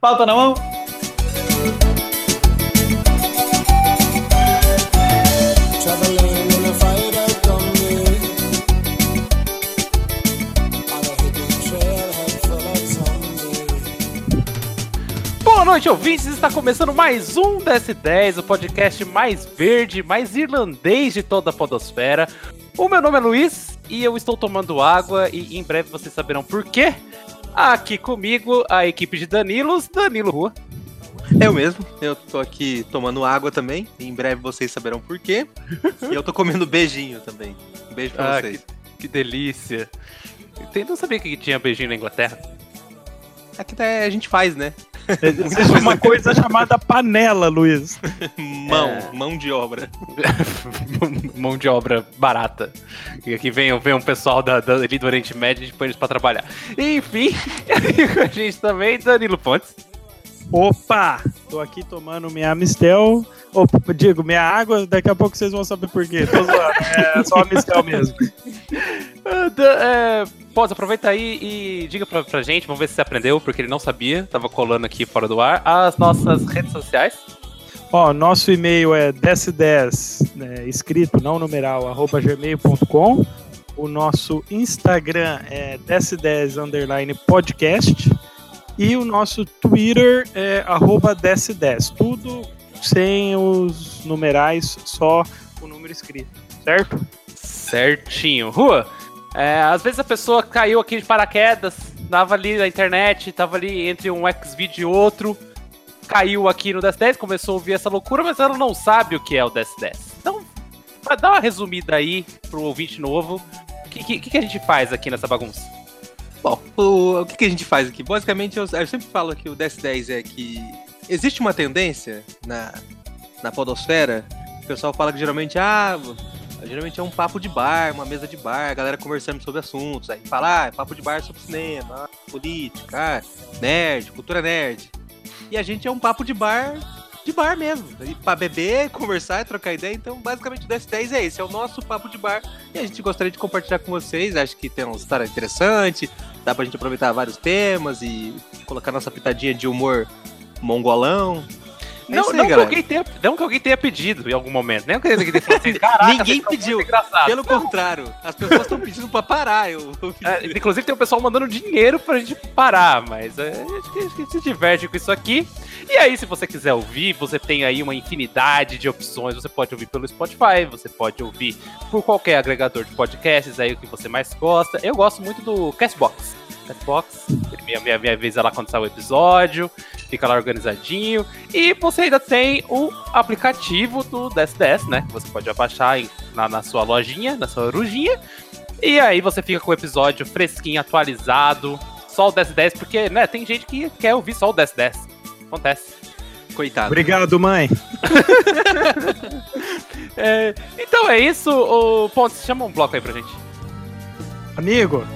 Pauta na mão. Boa noite, ouvintes! Está começando mais um DS10, o podcast mais verde, mais irlandês de toda a podosfera. O meu nome é Luiz e eu estou tomando água e em breve vocês saberão por quê. Aqui comigo a equipe de Danilos, Danilo Rua. Eu mesmo, eu tô aqui tomando água também. Em breve vocês saberão por quê. E eu tô comendo beijinho também. Um beijo pra Ah, vocês. que, que delícia. Tem- Não sabia que tinha beijinho na Inglaterra. Aqui a gente faz, né? Existe uma coisa chamada panela, Luiz. Mão, É. mão de obra. Mão de obra barata. E aqui vem, vem um pessoal da, da, ali do Oriente Médio e põe eles pra trabalhar. Enfim, com a gente também, Danilo Pontes. Opa! Tô aqui tomando minha Mistel. Opa, digo, minha água, daqui a pouco vocês vão saber por quê. Tô zoando. É só a Mistel mesmo. Ah, é, Pós, aproveita aí e diga pra, pra gente, vamos ver se você aprendeu, porque ele não sabia, tava colando aqui fora do ar, as nossas redes sociais. Ó, nosso e-mail é ds10, né, escrito, não numeral, arroba gmail.com. O nosso Instagram é ds10 underline podcast. E o nosso Twitter é arroba ds10. Tudo sem os numerais, só o número escrito, certo? Certinho. Rua, é, às vezes a pessoa caiu aqui de paraquedas, tava ali na internet, tava ali entre um X-Video e outro, caiu aqui no DS10, começou a ouvir essa loucura, mas ela não sabe o que é o DS10. Então, dar uma resumida aí pro ouvinte novo, o que, que, que a gente faz aqui nessa bagunça? Bom, o, o que, que a gente faz aqui? Basicamente, eu, eu sempre falo que o DS10 é que existe uma tendência na, na podosfera. O pessoal fala que geralmente, ah, geralmente é um papo de bar, uma mesa de bar, galera conversando sobre assuntos. Aí fala, ah, papo de bar sobre cinema, ah, política, ah, nerd, cultura nerd. E a gente é um papo de bar de bar mesmo. Pra beber, conversar, trocar ideia. Então, basicamente, o DS10 é esse, é o nosso papo de bar. E a gente gostaria de compartilhar com vocês. Acho que tem uma história interessante. Dá pra gente aproveitar vários temas e colocar nossa pitadinha de humor mongolão. É não, aí, não, que alguém tenha, não que alguém tenha pedido em algum momento. Nem que alguém tenha falado assim, caraca, Ninguém pediu. muito engraçados." Pelo contrário, as pessoas estão pedindo pra parar. Eu, É, inclusive tem o pessoal mandando dinheiro pra gente parar, mas é, acho, que, acho que a gente se diverte com isso aqui. E aí, se você quiser ouvir, você tem aí uma infinidade de opções. Você pode ouvir pelo Spotify, você pode ouvir por qualquer agregador de podcasts aí o que você mais gosta. Eu gosto muito do Castbox. Castbox, ele me, me, me avisa lá quando sai o episódio, fica lá organizadinho. E você ainda tem o aplicativo do DS10, né? Que você pode baixar em- na, na sua lojinha, na sua orujinha. E aí você fica com o episódio fresquinho, atualizado, só o 1010, porque, né, tem gente que quer ouvir só o 1010. Acontece. Coitado. Obrigado, mãe. É, então é isso, o Pontes, chama um bloco aí pra gente. Amigo,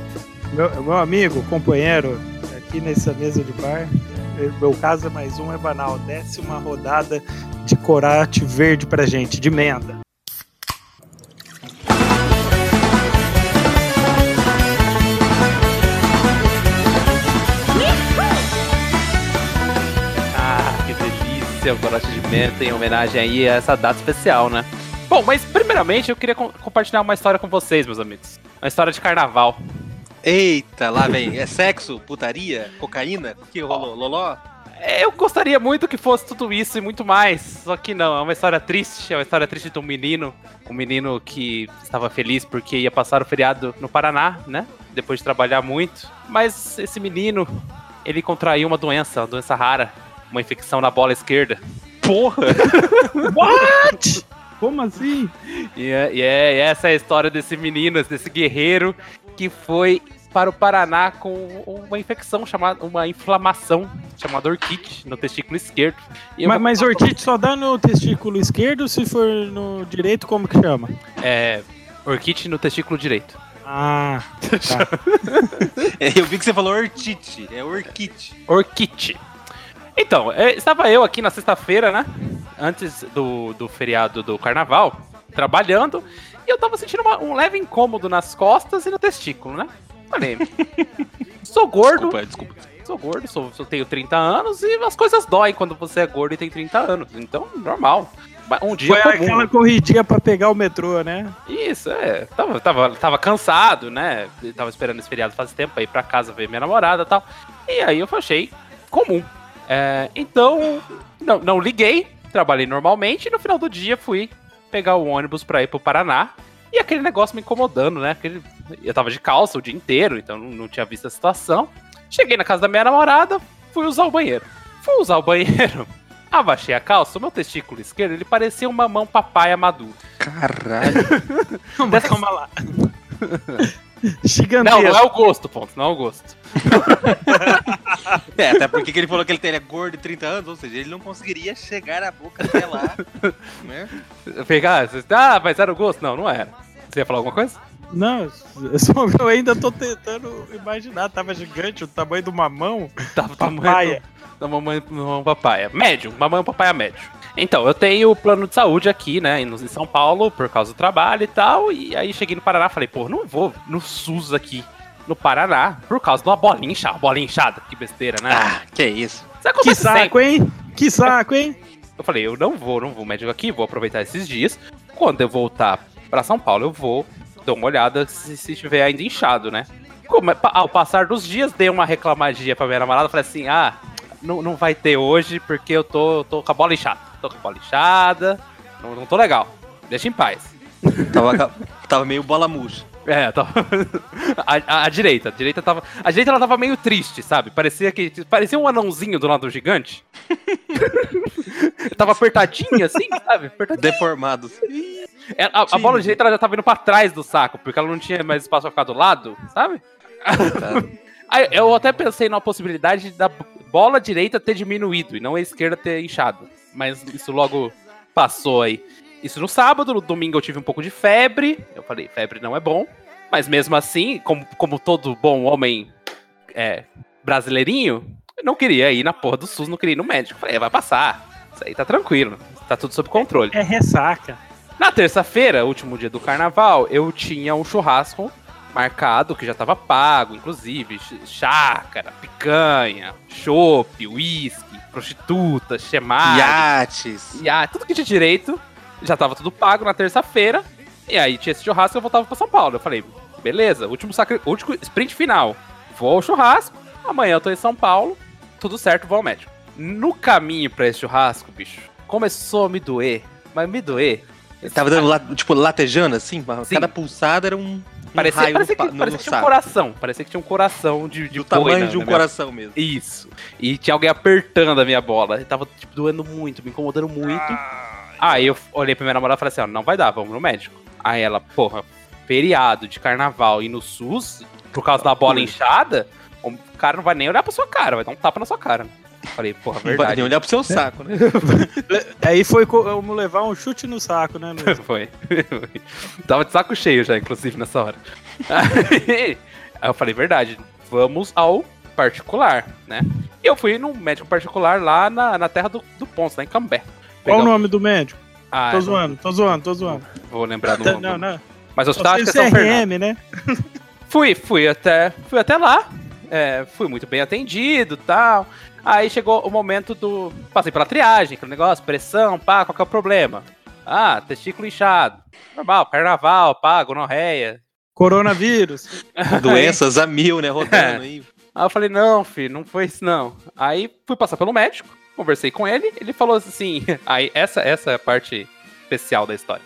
meu, meu amigo, companheiro, aqui nessa mesa de bar, eh, meu caso é mais um, é banal. Desce uma rodada de corate verde pra gente, de menta. Ah, que delícia, o corote de menta em homenagem aí a essa data especial, né? Bom, mas primeiramente eu queria com- compartilhar uma história com vocês, meus amigos. Uma história de carnaval. Eita, lá vem. É sexo, putaria, cocaína? O que rolou? Loló? Eu gostaria muito que fosse tudo isso e muito mais, só que não, é uma história triste, é uma história triste de um menino, um menino que estava feliz porque ia passar o feriado no Paraná, né? Depois de trabalhar muito, mas esse menino, ele contraiu uma doença, uma doença rara, uma infecção na bola esquerda. Porra! What? Como assim? E, é, e é- essa é a história desse menino, desse guerreiro que foi para o Paraná com uma infecção chamada, uma inflamação chamada orquite no testículo esquerdo. E Mas, mas orquite só dá no testículo esquerdo, se for no direito, como que chama? É. Orquite no testículo direito. Ah, tá. É, Eu vi que você falou ortite. É orquite. Orquite. Então, é, estava eu aqui na sexta-feira, né? Antes do, do feriado do carnaval, trabalhando, e eu tava sentindo uma- um leve incômodo nas costas e no testículo, né? Falei, sou gordo, Desculpa, desculpa. Sou gordo, sou, sou, tenho 30 anos e as coisas doem quando você é gordo e tem 30 anos. Então, normal. Um dia Foi comum. aquela corridinha pra pegar o metrô, né? Isso, é. Tava, tava, tava cansado, né? Tava esperando esse feriado faz tempo pra ir pra casa ver minha namorada e tal. E aí eu achei comum. É, então, não, não liguei, trabalhei normalmente e no final do dia fui pegar o ônibus pra ir pro Paraná. E aquele negócio me incomodando, né? Aquele, eu tava de calça o dia inteiro, então não, tinha visto a situação. Cheguei na casa da minha namorada, fui usar o banheiro. Fui usar o banheiro, abaixei a calça, o meu testículo esquerdo, ele parecia uma mão papaya maduro. Caralho. Mas calma lá. Gigantesco. Não, não é o gosto, ponto, não é o gosto. é, até porque ele falou que ele teria gordo de 30 anos, ou seja, ele não conseguiria chegar a boca até lá. né? Pegar, ah, mas era o gosto? Não, não era. Você ia falar alguma coisa? Não, eu ainda tô tentando imaginar. Tava gigante, o tamanho de uma mão. Tava papaya. Da mamãe, mamãe papaya. Médio, mamãe papaya médio. Então, eu tenho plano de saúde aqui, né, em São Paulo, por causa do trabalho e tal. E aí cheguei no Paraná falei, pô, não vou no SUS aqui no Paraná por causa de uma bolinha inchada. Bolinha inchada, que besteira, né? Ah, que isso. Que saco, hein? Que saco, hein? Eu falei, eu não vou, não vou médico aqui, vou aproveitar esses dias. Quando eu voltar para São Paulo, eu vou dar uma olhada se, se estiver ainda inchado, né? Como, ao passar dos dias, dei uma reclamadinha pra minha namorada, falei assim, ah, não, não vai ter hoje porque eu tô, tô com a bola inchada. Tô com a bola inchada, não, não tô legal. Deixa em paz. Tava, tava meio bola murcha. É, tava... a, a, a, direita, a direita tava. A direita ela tava meio triste, sabe? Parecia que. Parecia um anãozinho do lado do gigante. tava apertadinha, assim, sabe? Apertadinha. Deformado. É, a, a, bola direita ela já tava indo pra trás do saco, porque ela não tinha mais espaço pra ficar do lado, sabe? Aí, eu até pensei numa possibilidade da bola direita ter diminuído e não a esquerda ter inchado. Mas isso logo passou aí. Isso no sábado, no domingo eu tive um pouco de febre. Eu falei, febre não é bom. Mas mesmo assim, como, como todo bom homem é, brasileirinho, eu não queria ir na porra do SUS, não queria ir no médico. Falei, é, vai passar. Isso aí tá tranquilo. Tá tudo sob controle. É, é ressaca. Na terça-feira, último dia do carnaval, eu tinha um churrasco marcado, que já tava pago, inclusive, chácara, picanha, chopp, uísque, prostituta, chemar, iates, iate, tudo que tinha direito, já tava tudo pago na terça-feira, e aí tinha esse churrasco e eu voltava pra São Paulo. Eu falei, beleza, último, sacri... último sprint final, vou ao churrasco, amanhã eu tô em São Paulo, tudo certo, vou ao médico. No caminho pra esse churrasco, bicho, começou a me doer, mas me doer Tava dando, tipo, latejando assim? Sim. Cada pulsada era um. Parecia, um parecia, que, no, parecia que tinha um coração. Parecia que tinha um coração de, de Do tamanho de um coração mesmo. Isso. E tinha alguém apertando a minha bola. E tava, tipo, doendo muito, me incomodando muito. Ah, Aí eu olhei pra minha namorada e falei assim: ó, não vai dar, vamos no médico. Aí ela, porra, feriado de carnaval e no SUS, por causa da bola inchada, o cara não vai nem olhar pra sua cara, vai dar um tapa na sua cara. Falei, porra, verdade. Não nem olhar pro seu saco, né? Aí foi como levar um chute no saco, né, Luiz? Foi. Tava de saco cheio já, inclusive, nessa hora. Aí, aí eu falei, verdade, vamos ao particular, né? E eu fui num médico particular lá na, na terra do, do Ponce, lá em Cambé. Qual o nome do médico? Ah, tô zoando, tô zoando, tô zoando. Vou lembrar do nome. Não, não. Mas o hospital acho que é São CRM, né? fui, fui até, fui até lá. É, fui muito bem atendido tal. Aí chegou o momento do. Passei pela triagem, aquele negócio, pressão, pá, qual que é o problema? Ah, testículo inchado. Normal, carnaval, pá, gonorreia. Coronavírus. Doenças a mil, né? Rodando aí. Aí eu falei, não, filho, não foi isso não. Aí fui passar pelo médico, conversei com ele, ele falou assim. Aí, essa, essa é a parte especial da história.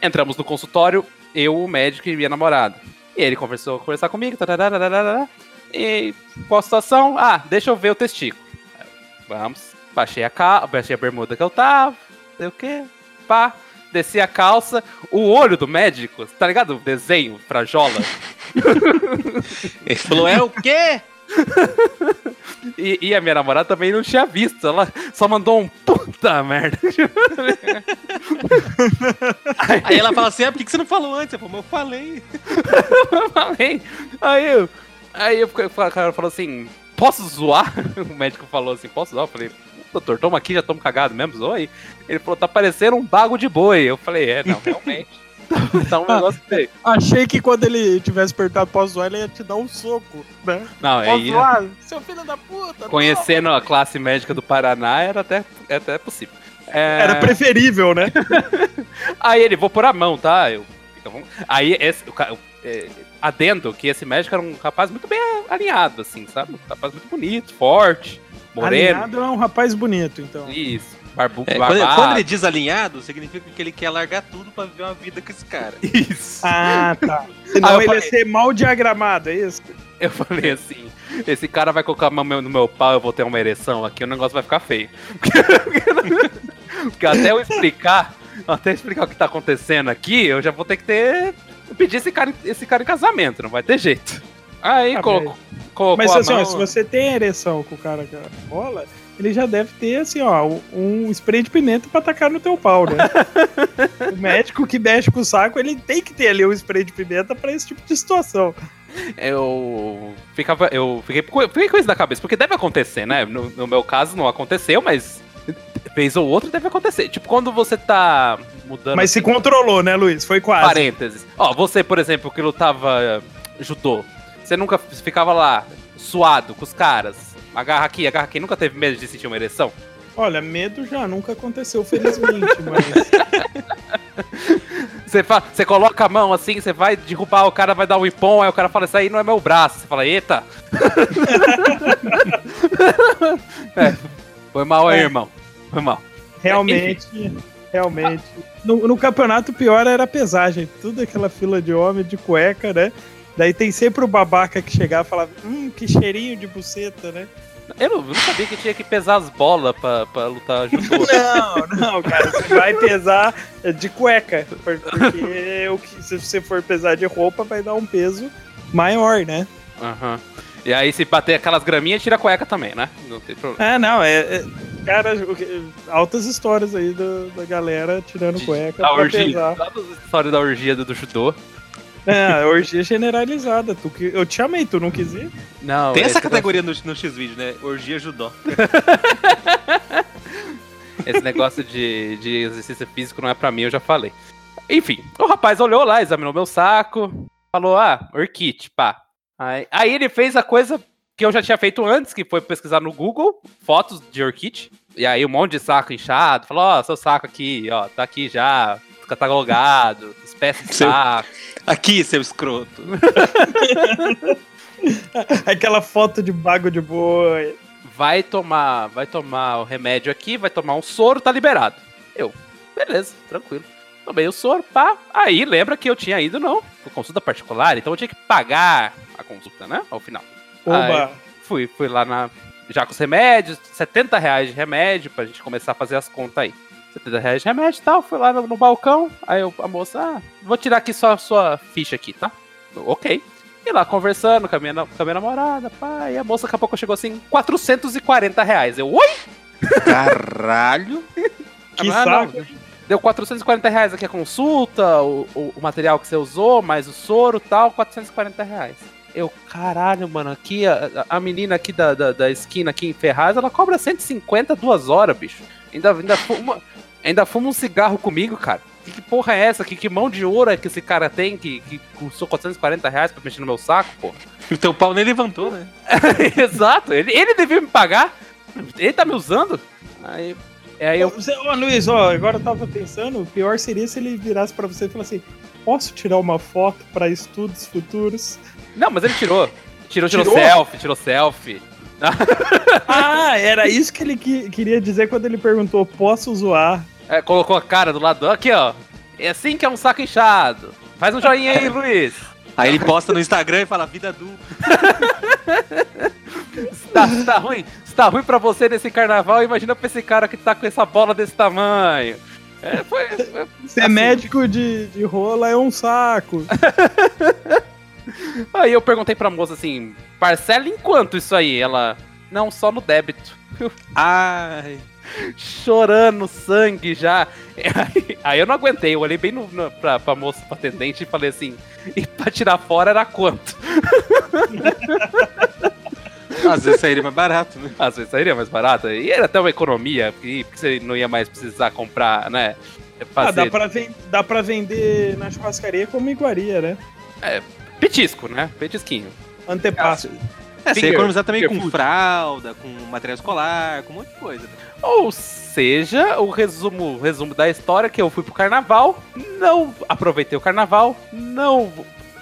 Entramos no consultório, eu, o médico e minha namorada. E ele conversou, conversar comigo, tararara, e qual a situação? Ah, deixa eu ver o testículo. Vamos. Baixei a, cal baixei a bermuda que eu tava. Sei o quê? Pá. Desci a calça. O olho do médico, tá ligado? O desenho pra jola. Ele falou, é o quê? e, e, a minha namorada também não tinha visto. Ela só mandou um puta merda. aí, aí, ela fala assim: ah, por que você não falou antes? Eu falei, eu falei. eu falei. Aí eu. Aí eu, o cara falou assim: posso zoar? O médico falou assim, posso zoar? Eu falei, doutor, toma aqui, já tamo cagado mesmo, zoa aí. Ele falou, tá parecendo um bago de boi. Eu falei, é, não, realmente. Tá um negócio feio. Achei que quando ele tivesse apertado pós zoar, ele ia te dar um soco, né? Não, é Posso zoar? Seu filho da puta! Conhecendo a classe médica do Paraná, era até, é até possível. É, não. Era preferível, né? Aí ele, vou pôr a mão, tá? Eu. Aí, esse, o- é, adendo que esse médico era um rapaz muito bem alinhado, assim, sabe? Um rapaz muito bonito, forte, moreno. Alinhado é um rapaz bonito, então. Isso, barbu, É, quando, quando ele diz alinhado, significa que ele quer largar tudo pra viver uma vida com esse cara. Isso. Ah, tá. Senão Ah, ele falei- ia ser mal diagramado, é isso? Eu falei assim, esse cara vai colocar a mão no meu pau, eu vou ter uma ereção aqui, o negócio vai ficar feio. Porque até eu explicar, até eu explicar o que tá acontecendo aqui, eu já vou ter que ter. Pedir esse cara, em- esse cara em casamento, não vai ter jeito. Aí Ah, colocou, colocou Mas assim, ó, se você tem ereção com o cara que rola, ele já deve ter, assim, ó, um spray de pimenta pra tacar no teu pau, né? o médico que mexe com o saco, ele tem que ter ali um spray de pimenta pra esse tipo de situação. eu ficava, eu fiquei, com- fiquei com isso na cabeça, porque deve acontecer, né? No, no meu caso não aconteceu, mas vez ou outra deve acontecer. Tipo, quando você tá mudando Mas se controlou, né, Luiz? Foi quase. parênteses. Ó, você, por exemplo, que lutava judô, você nunca ficava lá suado com os caras. Agarra aqui, agarra aqui, nunca teve medo de sentir uma ereção? Olha, medo já nunca aconteceu, felizmente, mas. Você, você coloca a mão assim, você vai derrubar o cara, vai dar um ipom, aí o cara fala, isso aí não é meu braço. Você fala, eita! É, foi mal aí, É. irmão. Foi mal. Realmente, realmente. No, no campeonato, pior era a pesagem. Tudo aquela fila de homem de cueca, né? Daí tem sempre o babaca que chegava e falava, hum, que cheirinho de buceta, né? Eu não, eu não sabia que tinha que pesar as bolas pra, pra lutar judô. Não, não, cara, você vai pesar de cueca, por- porque o que, se você for pesar de roupa, vai dar um peso maior, né? Aham. E aí, se bater aquelas graminhas, tira a cueca também, né? Não tem problema. Ah, não, é. é- cara, altas histórias aí do- da galera tirando cueca Da orgia. história da orgia do, do judô? É, orgia generalizada. Tu, que- eu te chamei, tu não quis ir? Não. Tem essa esse categoria no, no X-Video, né? Orgia judó. Esse negócio de, de exercício físico não é pra mim, eu já falei. Enfim, o rapaz olhou lá, examinou meu saco, falou, ah, orquite, pá. Aí, aí ele fez a coisa que eu já tinha feito antes, que foi pesquisar no Google, fotos de orquite. E aí um monte de saco inchado, falou, ó, seu saco aqui, ó, tá aqui já, catalogado, espécie de Seu- saco. Aqui, seu escroto. Aquela foto de bago de boi. vai tomar, vai tomar o remédio aqui, vai tomar um soro, tá liberado. Eu, beleza, tranquilo. Tomei o soro, pá. Aí lembra que eu tinha ido, não, por consulta particular, então eu tinha que pagar a consulta, né? Ao final. Oba. Aí, fui, fui lá na. Já com os remédios, 70 reais de remédio pra gente começar a fazer as contas aí. 70 reais de remédio e tal, fui lá no, no balcão, aí eu, a moça, ah, vou tirar aqui só a sua ficha aqui, tá? Eu, ok. E lá conversando com a minha, na- com a minha namorada, pá, e a moça daqui a pouco chegou assim, 440 reais. Eu, oi? Caralho. Que Ah, não. Deu 440 reais aqui a consulta, o, o, o material que você usou, mais o soro e tal, 440 reais. Eu, caralho, mano, aqui a, a menina aqui da, da, da esquina aqui em Ferraz, ela cobra 150 duas horas, bicho. Ainda, ainda, fuma, ainda fuma um cigarro comigo, cara. Que, que porra é essa? Que, que mão de ouro é que esse cara tem que, que custou 440 reais pra mexer no meu saco, porra? O teu pau nem levantou, né? Exato, ele, ele devia me pagar. Ele tá me usando. Aí, aí eu Ô, Luiz, ó, agora eu tava pensando, o pior seria se ele virasse pra você e falasse assim: posso tirar uma foto pra estudos futuros? Não, mas ele tirou. Tirou, tirou, Tirou? selfie, tirou selfie. Ah, era isso que ele que- queria dizer quando ele perguntou: posso zoar? É, colocou a cara do lado. Aqui, ó. É assim que é um saco inchado. Faz um joinha aí, Luiz. Aí ele posta no Instagram e fala vida adulta. Se tá, tá ruim, se tá ruim pra você nesse carnaval, imagina pra esse cara que tá com essa bola desse tamanho. É, foi. foi- Ser Assim. médico de, de rola é um saco. Aí eu perguntei pra moça assim: parcela em quanto isso aí? Ela. Não, só no débito. Ai. chorando sangue já. Aí, aí eu não aguentei, eu olhei bem no, no, pra, pra moça, pra atendente e falei assim: e pra tirar fora era quanto? Às vezes sairia mais barato, né? Às vezes sairia mais barata. E era até uma economia, porque, você não ia mais precisar comprar, né? Ah, fazer dá pra, ven- dá pra vender na churrascaria como iguaria, né? Petisco, né? Petisquinho. Antepasso. É, você economizar também finger com fralda, com material escolar, com um monte de coisa. Ou seja, o resumo, o resumo da história é que eu fui pro carnaval, não aproveitei o carnaval, não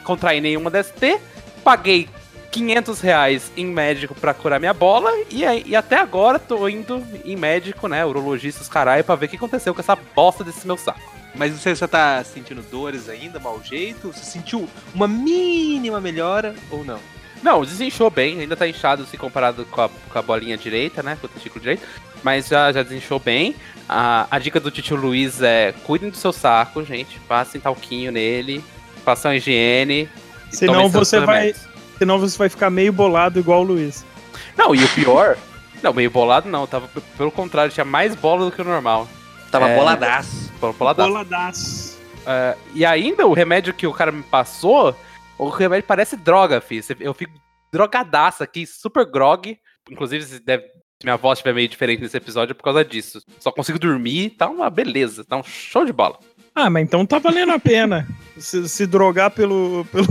contraí nenhuma DST, paguei 500 reais em médico pra curar minha bola e, e até agora tô indo em médico, né, urologista, os caralho, pra ver o que aconteceu com essa bosta desse meu saco. Mas você só tá sentindo dores ainda, mau jeito? Você sentiu uma mínima melhora ou não? Não, desinchou bem, ainda tá inchado se comparado com a, com a bolinha direita, né? Com o testículo direito. Mas já, já desinchou bem. A, a dica do tio Luiz é cuidem do seu saco, gente. Passem talquinho nele, façam higiene. Senão você vai-. Senão você vai ficar meio bolado igual o Luiz. Não, e o pior. não, meio bolado não, tava pelo contrário, tinha mais bola do que o normal. Tava É. boladaço. Boladaço. Boladaço. É, e ainda o remédio que o cara me passou, o remédio parece droga, filho. Eu fico drogadaço aqui, super grog. Inclusive, se, deve, se minha voz estiver meio diferente nesse episódio é por causa disso. Só consigo dormir, tá uma beleza, tá um show de bola. Ah, mas então tá valendo a pena. se, se drogar pelo, pelo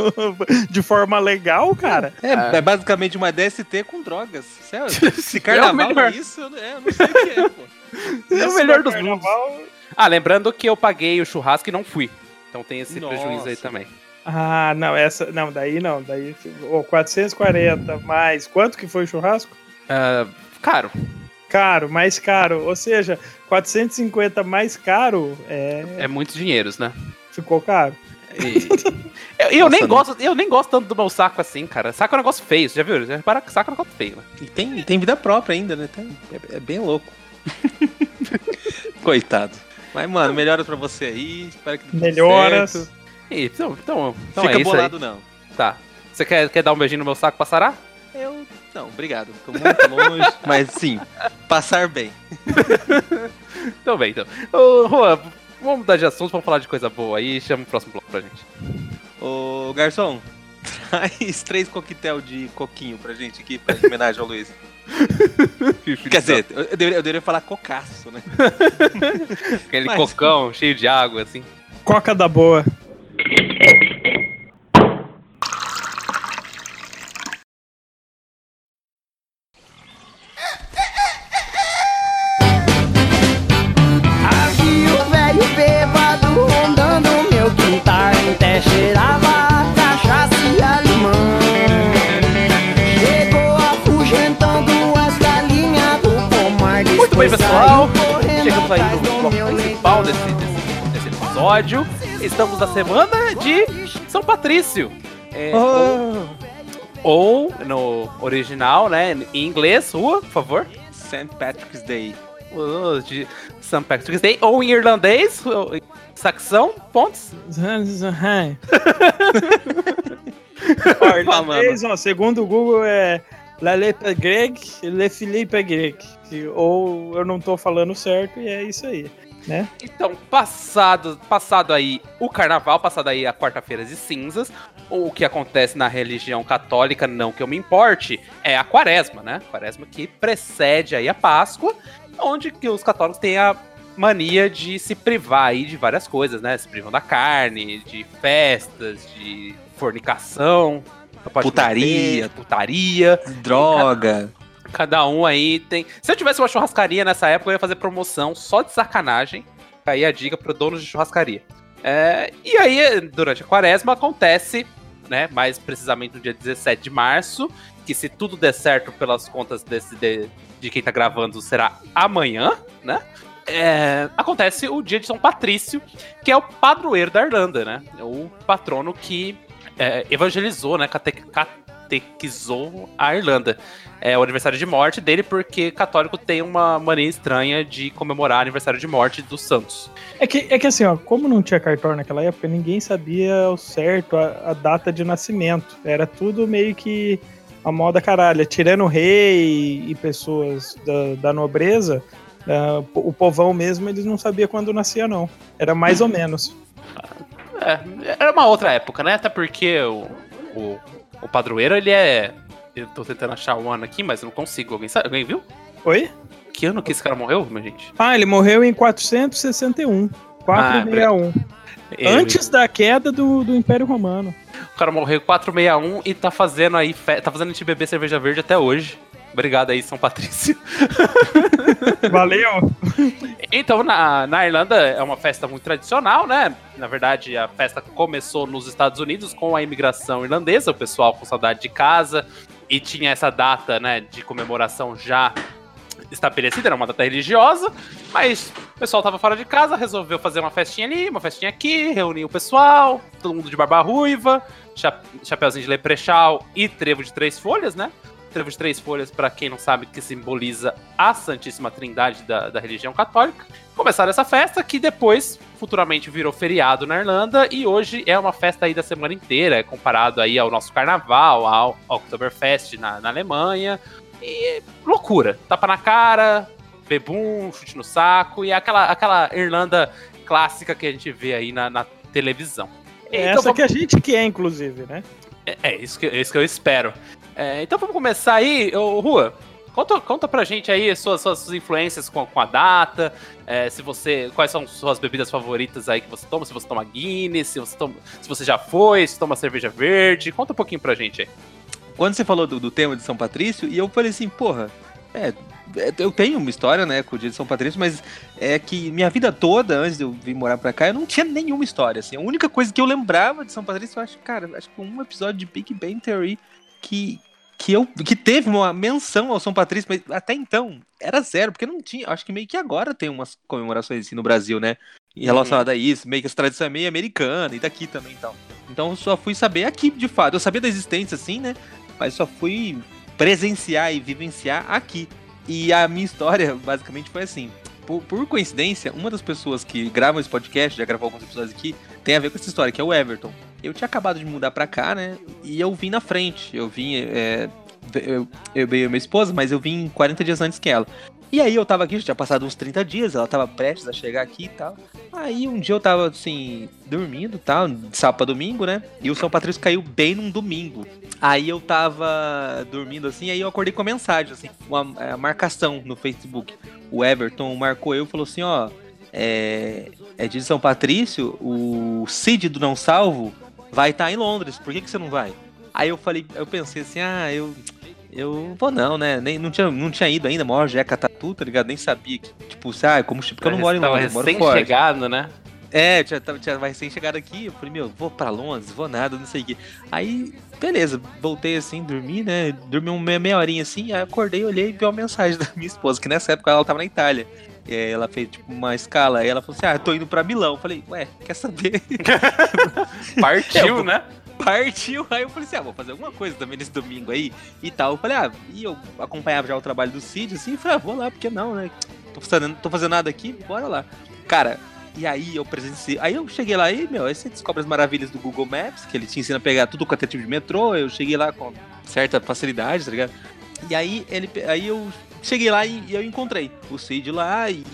de forma legal, cara. É, É. é basicamente uma DST com drogas. Sério, se carnaval melhor. é isso, eu não- é, sei o que é, pô. É o melhor dos mundos. Ah, lembrando que eu paguei o churrasco e não fui. Então tem esse Nossa. prejuízo aí também. Ah, não, essa. Não, daí não. Daí. Ô, 440 mais. Quanto que foi o churrasco? Ah, caro. Caro, mais caro. Ou seja, 450 mais caro é, É muitos dinheiros, né? ficou caro. E- eu, eu nem Nossa, gosto, eu nem gosto tanto do meu saco assim, cara. Saco é um negócio feio, você já viu? Já repara que saco é um negócio feio, né? E tem, e tem vida própria ainda, né? Tem- é, é bem louco. Coitado. Mas, mano, melhora pra você aí. Espero que Melhoras. certo. Então, então, então Fica é isso bolado, não. aí. Tá. Você quer, quer dar um beijinho no meu saco pra sarar? Eu. Não, obrigado. Tô muito longe. mas sim, passar bem. Então bem, então. Ô, Juan, vamos mudar de assunto, vamos falar de coisa boa aí. Chama o próximo bloco pra gente. Ô, garçom, traz três coquetel de coquinho pra gente aqui, pra em homenagem ao Luiz. Quer dizer, eu, deveria, eu deveria falar cocaço, né? aquele mas- cocão cheio de água, assim. Coca da boa. Havia o velho bêbado rondando meu quintal Até cheirava Muito bem, pessoal. Chegamos aí no bloco principal desse, desse, desse episódio. Estamos na semana de São Patrício. É, ou, ou, no original, né? Em inglês, rua, por favor. St. Patrick's Day. Uh, de St. Patrick's Day. Ou em irlandês, saxão, pontos. Irlandês, ó, segundo o Google é La Lepe Greg Le Philippe Greg. Ou eu não tô falando certo e é isso aí. Né? Então, passado, passado aí o carnaval, passado aí a quarta-feira de cinzas, o que acontece na religião católica, não que eu me importe, é a quaresma, né? Quaresma que precede aí a Páscoa, onde que os católicos têm a mania de se privar aí de várias coisas, né? Se privam da carne, de festas, de fornicação, Putaria. putaria. Droga. Cada um aí tem. Se eu tivesse uma churrascaria nessa época, eu ia fazer promoção só de sacanagem. Aí a dica pro dono de churrascaria. É, e aí, durante a quaresma, acontece, né? Mais precisamente no dia 17 de março, que se tudo der certo pelas contas desse, de, de quem tá gravando, será amanhã, né? É, acontece o dia de São Patrício, que é o padroeiro da Irlanda, né? O patrono que é, evangelizou, né? Cate, catequizou a Irlanda é o aniversário de morte dele, porque católico tem uma mania estranha de comemorar aniversário de morte dos santos. É que, é que assim, ó, como não tinha cartório naquela época, ninguém sabia ao certo a, a data de nascimento. Era tudo meio que a moda caralho. Tirando o rei e pessoas da, da nobreza, ah, o povão mesmo, eles não sabia quando nascia, não. Era mais ou menos. É, era uma outra época, né? Até porque o, o, o padroeiro, ele é. Eu tô tentando achar o ano aqui, mas eu não consigo. Alguém sabe? Alguém viu? Oi? Que ano que esse cara morreu, minha gente? Ah, ele morreu em 461. 461. Ele- Antes da queda do, do Império Romano. O cara morreu em 461 e tá fazendo aí, fe- tá fazendo a gente beber cerveja verde até hoje. Obrigado aí, São Patrício. Valeu! Então, na, na Irlanda é uma festa muito tradicional, né? Na verdade, a festa começou nos Estados Unidos com a imigração irlandesa, o pessoal com saudade de casa, e tinha essa data, né, de comemoração já estabelecida, era uma data religiosa, mas o pessoal tava fora de casa, resolveu fazer uma festinha ali, uma festinha aqui, reunir o pessoal, todo mundo de barba ruiva, cha chapeuzinho de leprechal e trevo de três folhas, né? Trevo de três folhas, para quem não sabe, que simboliza a Santíssima Trindade da, da religião católica. Começaram essa festa que depois, futuramente, virou feriado na Irlanda e hoje é uma festa aí da semana inteira, é comparado aí ao nosso carnaval, ao Oktoberfest na, na Alemanha. E loucura, tapa na cara, bebum, chute no saco e aquela, aquela Irlanda clássica que a gente vê aí na, na televisão. É Então essa vamos- que a gente quer, inclusive, né? é, é isso que, é isso que eu espero. É, então vamos começar aí, ô, Rua. Conta, conta pra gente aí suas, suas influências com, com a data, é, se você. Quais são suas bebidas favoritas aí que você toma, se você toma Guinness, se você, toma, se você já foi, se toma cerveja verde. Conta um pouquinho pra gente aí. Quando você falou do, do tema de São Patrício, e eu falei assim, porra, é, é, eu tenho uma história, né, com o dia de São Patrício, mas é que minha vida toda, antes de eu vir morar pra cá, eu não tinha nenhuma história, assim. A única coisa que eu lembrava de São Patrício, eu acho, cara, acho que um episódio de Big Bang Theory que, que, eu, que teve uma menção ao São Patrício, mas até então era zero, porque não tinha, acho que meio que agora tem umas comemorações assim no Brasil, né, em relacionado a isso, meio que essa tradição é meio americana e daqui também então. Então eu só fui saber aqui, de fato. Eu sabia da existência, assim, né? Mas só fui presenciar e vivenciar aqui. E a minha história, basicamente, foi assim. Por, por coincidência, uma das pessoas que gravam esse podcast, já gravou alguns episódios aqui, tem a ver com essa história, que é o Everton. Eu tinha acabado de mudar pra cá, né? E eu vim na frente. Eu vim. é, eu, eu e minha esposa, mas eu vim 40 dias antes que ela. E aí eu tava aqui, já tinha passado uns 30 dias, ela tava prestes a chegar aqui e tal. Aí um dia eu tava assim, dormindo e tal, de sábado pra domingo, né? E o São Patrício caiu bem num domingo. Aí eu tava dormindo assim, aí eu acordei com a mensagem, assim, uma é, marcação no Facebook. O Everton marcou eu e falou assim, ó, é, é de São Patrício, o Cid do Não Salvo vai estar em Londres, por que, que você não vai? Aí eu falei, eu pensei assim, ah, eu. Eu vou não, né? Nem, não, tinha, não tinha ido ainda, maior Jeca Tatu, tá ligado? Nem sabia que, tipo, ah, como porque eu não moro em Londres, eu moro fora. recém-chegado, né? É, tinha, tinha recém chegado aqui, eu falei, meu, vou pra Londres, vou nada, não sei o quê. Aí, beleza, voltei assim, dormi, né? Dormi uma meia, meia horinha assim, aí acordei, olhei e vi uma mensagem da minha esposa, que nessa época ela tava na Itália. E aí ela fez tipo uma escala, aí ela falou assim: Ah, tô indo pra Milão. Eu falei, ué, quer saber? Partiu, Eu- né? Partiu. Aí eu falei assim: ah, vou fazer alguma coisa também nesse domingo aí e tal. Eu falei, ah, e eu acompanhava já o trabalho do Cid, assim, e falei, ah, vou lá, porque não, né? Tô fazendo, tô fazendo nada aqui, bora lá. Cara, e aí eu presenciei. Aí eu cheguei lá e, meu, aí você descobre as maravilhas do Google Maps, que ele te ensina a pegar tudo quanto é tipo de metrô. Eu cheguei lá com certa facilidade, tá ligado? E aí ele. Aí eu cheguei lá e, e eu encontrei o Cid lá e.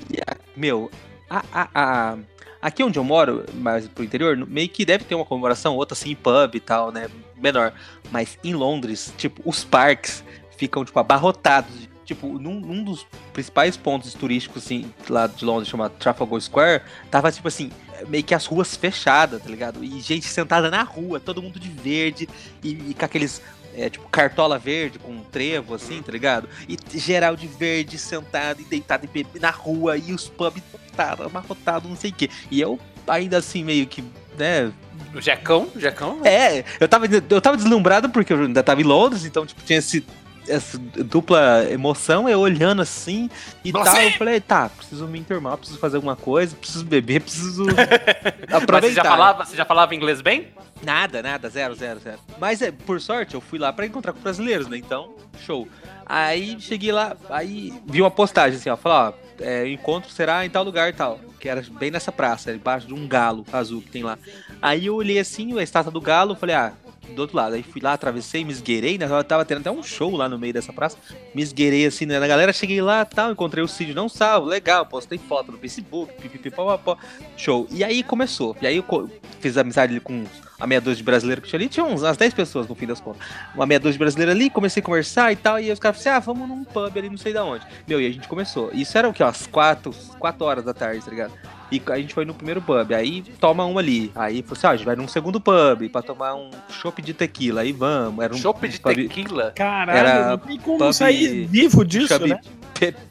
meu, a, a, a- Aqui onde eu moro, mais pro interior, meio que deve ter uma comemoração, outra assim, pub e tal, né? Menor. Mas em Londres, tipo, os parques ficam, tipo, abarrotados. Tipo, num, num dos principais pontos turísticos, assim, lá de Londres, chamado Trafalgar Square, tava, tipo assim, meio que as ruas fechadas, tá ligado? E gente sentada na rua, todo mundo de verde e, e com aqueles. É, tipo, cartola verde com um trevo, assim, tá ligado? E geral de verde, sentado e deitado e bebendo na rua, e os pubs lotados, amarrotados, não sei o quê. E eu, ainda assim, meio que, né, O Jecão, o Jecão. é, eu tava, eu tava deslumbrado porque eu ainda tava em Londres, então, tipo, tinha esse, essa dupla emoção, eu olhando assim e Você- tal. Eu falei, tá, preciso me enturmar, preciso fazer alguma coisa, preciso beber, preciso Mas aproveitar. você já, falava, você já falava inglês bem? Nada, nada, zero, zero, zero. Mas é, por sorte, eu fui lá pra encontrar com brasileiros, né? Então, show. Aí cheguei lá, aí vi uma postagem assim, ó, falar, ó, é, o encontro será em tal lugar e tal. Que era bem nessa praça, embaixo de um galo azul que tem lá. Aí eu olhei assim, a estátua do galo, falei, ah, do outro lado. Aí fui lá, atravessei, me esgueirei, né? Eu tava tendo até um show lá no meio dessa praça. Me esgueirei assim, né? Na galera, cheguei lá tal, encontrei o Cid, não salvo, legal, postei foto no Facebook, pipipi, pó, pó. Show. E aí começou. E aí eu fiz amizade com a meia dúzia de brasileiro que tinha ali, tinha uns, umas 10 pessoas no fim das contas. Uma meia dúzia de brasileiro ali, comecei a conversar e tal, e os caras falaram assim, ah, vamos num pub ali, não sei da onde. Meu, e a gente começou. Isso era o que, ó, às 4, 4 horas da tarde, tá ligado? E a gente foi no primeiro pub, aí toma uma ali. Aí falou assim, ó, a gente vai num segundo pub pra tomar um chopp de tequila, aí vamos. Era um Chopp de pub- tequila. Caralho, Era não tem como pub- sair vivo disso, chubby né?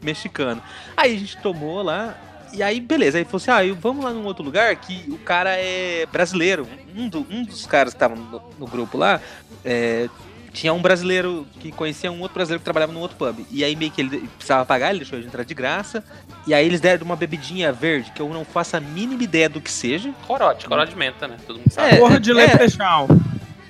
mexicano. Aí a gente tomou lá, e aí beleza, aí falou assim, ah, vamos lá num outro lugar que o cara é brasileiro. Um, do- um dos caras que estavam no, no grupo lá, é, tinha um brasileiro que conhecia um outro brasileiro que trabalhava num outro pub. E aí meio que ele precisava pagar, ele deixou gente entrar de graça. E aí eles deram uma bebidinha verde, que eu não faço a mínima ideia do que seja. Corote, corote de menta, né? Todo mundo sabe. É, Porra de é. leprechaun.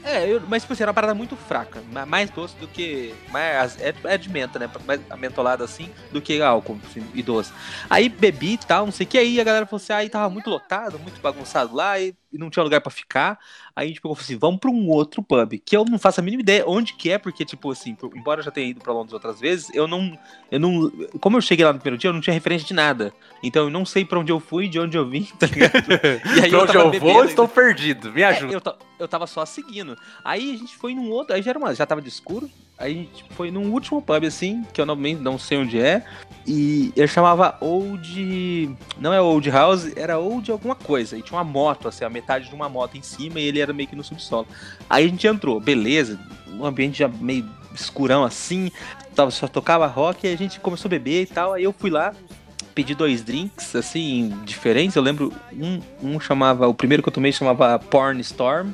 É, eu- mas tipo assim, era uma parada muito fraca. ma- Mais doce do que. Mais, é, é de menta, né? Mais amentolada assim do que álcool assim, e doce. Aí bebi e tal, não sei o que. Aí a galera falou assim: aí tava muito lotado, muito bagunçado lá e, e não tinha lugar pra ficar. Aí a gente pegou e falou assim: vamos pra um outro pub. Que eu não faço a mínima ideia onde que é, porque, tipo assim, embora eu já tenha ido pra Londres outras vezes, eu não. Eu não. Como eu cheguei lá no primeiro dia, eu não tinha referência de nada. Então eu não sei pra onde eu fui, de onde eu vim, tá ligado? E aí Pra onde eu bebendo vou, ainda. estou perdido. Me É, ajuda. eu, ta- eu tava só seguindo. Aí a gente foi num outro. Aí já era uma, já tava de escuro. Aí gente foi num último pub, assim, que eu não, não sei onde é. E ele chamava Old. Não é Old House, era Old alguma coisa. E tinha uma moto, assim, a metade de uma moto em cima, e ele era meio que no subsolo. Aí a gente entrou, beleza. Um ambiente já meio escurão assim. Tava, só tocava rock e a gente começou a beber e tal. Aí eu fui lá, pedi dois drinks, assim, diferentes. Eu lembro, um, um chamava. O primeiro que eu tomei chamava Porn Storm.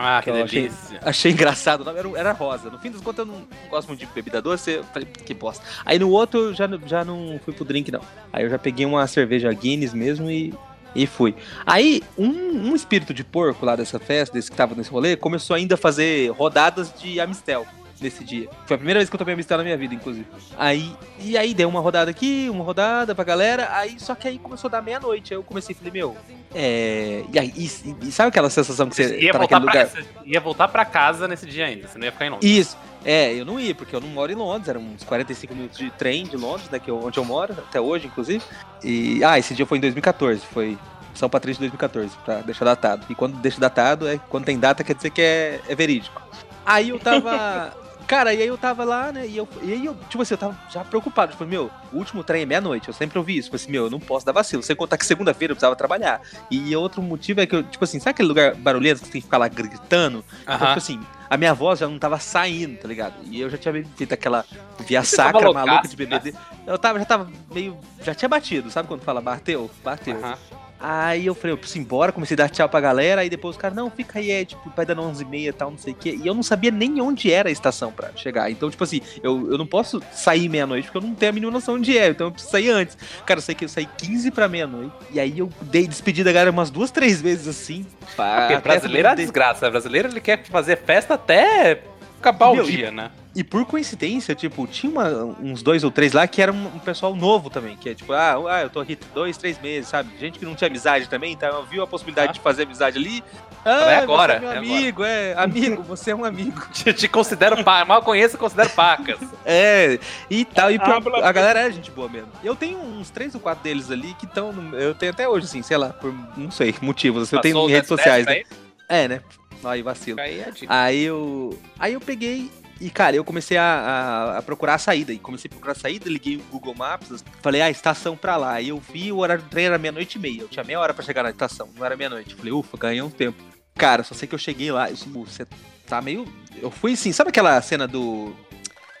Ah, que achei- delícia. Achei engraçado, o nome era, era rosa. No fim das contas, eu não, gosto muito de bebida doce. Eu falei, que bosta. Aí no outro, eu já, não- já não fui pro drink, não. Aí eu já peguei uma cerveja Guinness mesmo e, e fui. Aí, um, um espírito de porco lá dessa festa, desse que tava nesse rolê, começou ainda a fazer rodadas de Amistel nesse dia. Foi a primeira vez que eu tomei Amistel na minha vida, inclusive. Aí, e aí deu uma rodada aqui, uma rodada pra galera. Aí, só que aí começou a dar meia-noite. Aí eu comecei e falei, meu, é. E aí, e- e sabe aquela sensação que você ia, tá naquele pra, lugar? você ia voltar pra casa nesse dia ainda. Você não ia ficar em Londres. Isso. É, eu não ia, porque eu não moro em Londres, eram uns 45 minutos de trem de Londres, né, que eu, onde eu moro, até hoje, inclusive. E, ah, esse dia foi em 2014, foi São Patrício de 2014, pra deixar datado. E quando deixa datado, é quando tem data, quer dizer que é, é verídico. Aí eu tava... Cara, e aí eu tava lá, né, e, eu, e aí eu, tipo assim, eu tava já preocupado, tipo, meu, o último trem é meia-noite, eu sempre ouvi isso, tipo assim, meu, eu não posso dar vacilo, sem contar que segunda-feira eu precisava trabalhar. E outro motivo é que eu, tipo assim, sabe aquele lugar barulhento que você tem que ficar lá gritando? Então, Aham. tipo assim, a minha voz já não tava saindo, tá ligado? E eu já tinha feito aquela via Você tava sacra loucaço, maluca de bebê. Eu tava, já tava meio. Já tinha batido, sabe quando fala bateu? Bateu. Aham. Aí eu falei, eu preciso ir embora, comecei a dar tchau pra galera, aí depois os caras, não, fica aí, é tipo, vai dando 11 e meia tal, não sei o quê. E eu não sabia nem onde era a estação pra chegar. Então, tipo assim, eu, eu não posso sair meia-noite porque eu não tenho a mínima noção onde é, então eu preciso sair antes. Cara, eu sei que eu saí 15 pra meia-noite, e aí eu dei despedida da galera umas duas, três vezes assim. pá, Porque até brasileiro é desgraça. Brasileiro ele quer fazer festa até acabar Meu, o e- dia, né? E por coincidência, tipo, tinha uma- uns dois ou três lá que era um, um pessoal novo também, que é tipo, ah, ah, eu tô aqui dois, três meses, sabe? Gente que não tinha amizade também, então viu a possibilidade Ah. de fazer amizade ali. É Ah, agora, você é meu é amigo, é, amigo, você é um amigo. Te, te considero paca. Mal conheço, considero pacas. É, e tal, e pior- Habla- a galera é gente boa mesmo. Eu tenho uns três ou quatro deles ali que estão, eu tenho até hoje, assim, sei lá, por, não sei, motivos, eu tenho em redes sociais, né? É, né? Aí vacilo. aí é. Aí eu. Aí eu peguei. E, cara, eu comecei a, a- a procurar a saída. E comecei a procurar a saída, liguei o Google Maps, falei, ah, estação pra lá. Aí eu vi o horário do trem era meia-noite e meia. Eu tinha meia hora pra chegar na estação, não era meia-noite. Falei, ufa, ganhei um tempo. Cara, só sei que eu cheguei lá. eu disse, "Pô, Você tá meio. Eu fui assim, sabe aquela cena do.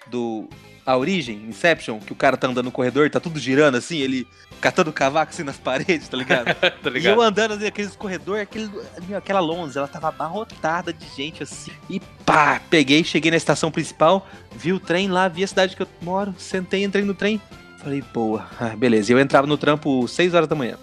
Do. A origem, Inception, que o cara tá andando no corredor e tá tudo girando assim, ele catando cavaco assim nas paredes, tá ligado? tá E eu ligado? andando naqueles corredores, aquele, meu, aquela Lonza, ela tava abarrotada de gente assim. E pá, peguei, cheguei na estação principal, vi o trem lá, vi a cidade que eu moro, sentei, entrei no trem. Falei, boa, ah, beleza. E eu entrava no trampo 6 horas da manhã.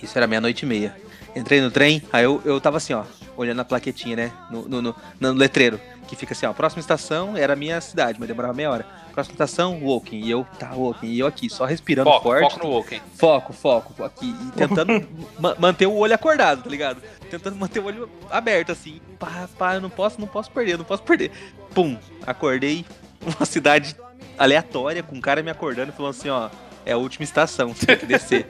Isso era meia-noite e meia. Entrei no trem, aí eu, eu tava assim, ó, olhando a plaquetinha, né? No, no, no, no letreiro. Que fica assim, ó, próxima estação era a minha cidade, mas demorava meia hora. Próxima estação, walking. E eu, tá, walking. E eu aqui, só respirando Foco, forte. foco no Woken. Foco, foco, aqui. E tentando ma- manter o olho acordado, tá ligado? Tentando manter o olho aberto, assim. Pá, pá, eu não posso, não posso perder, não posso perder. Pum, acordei uma cidade aleatória, com um cara me acordando e falando assim, ó. É a última estação, você tem que descer.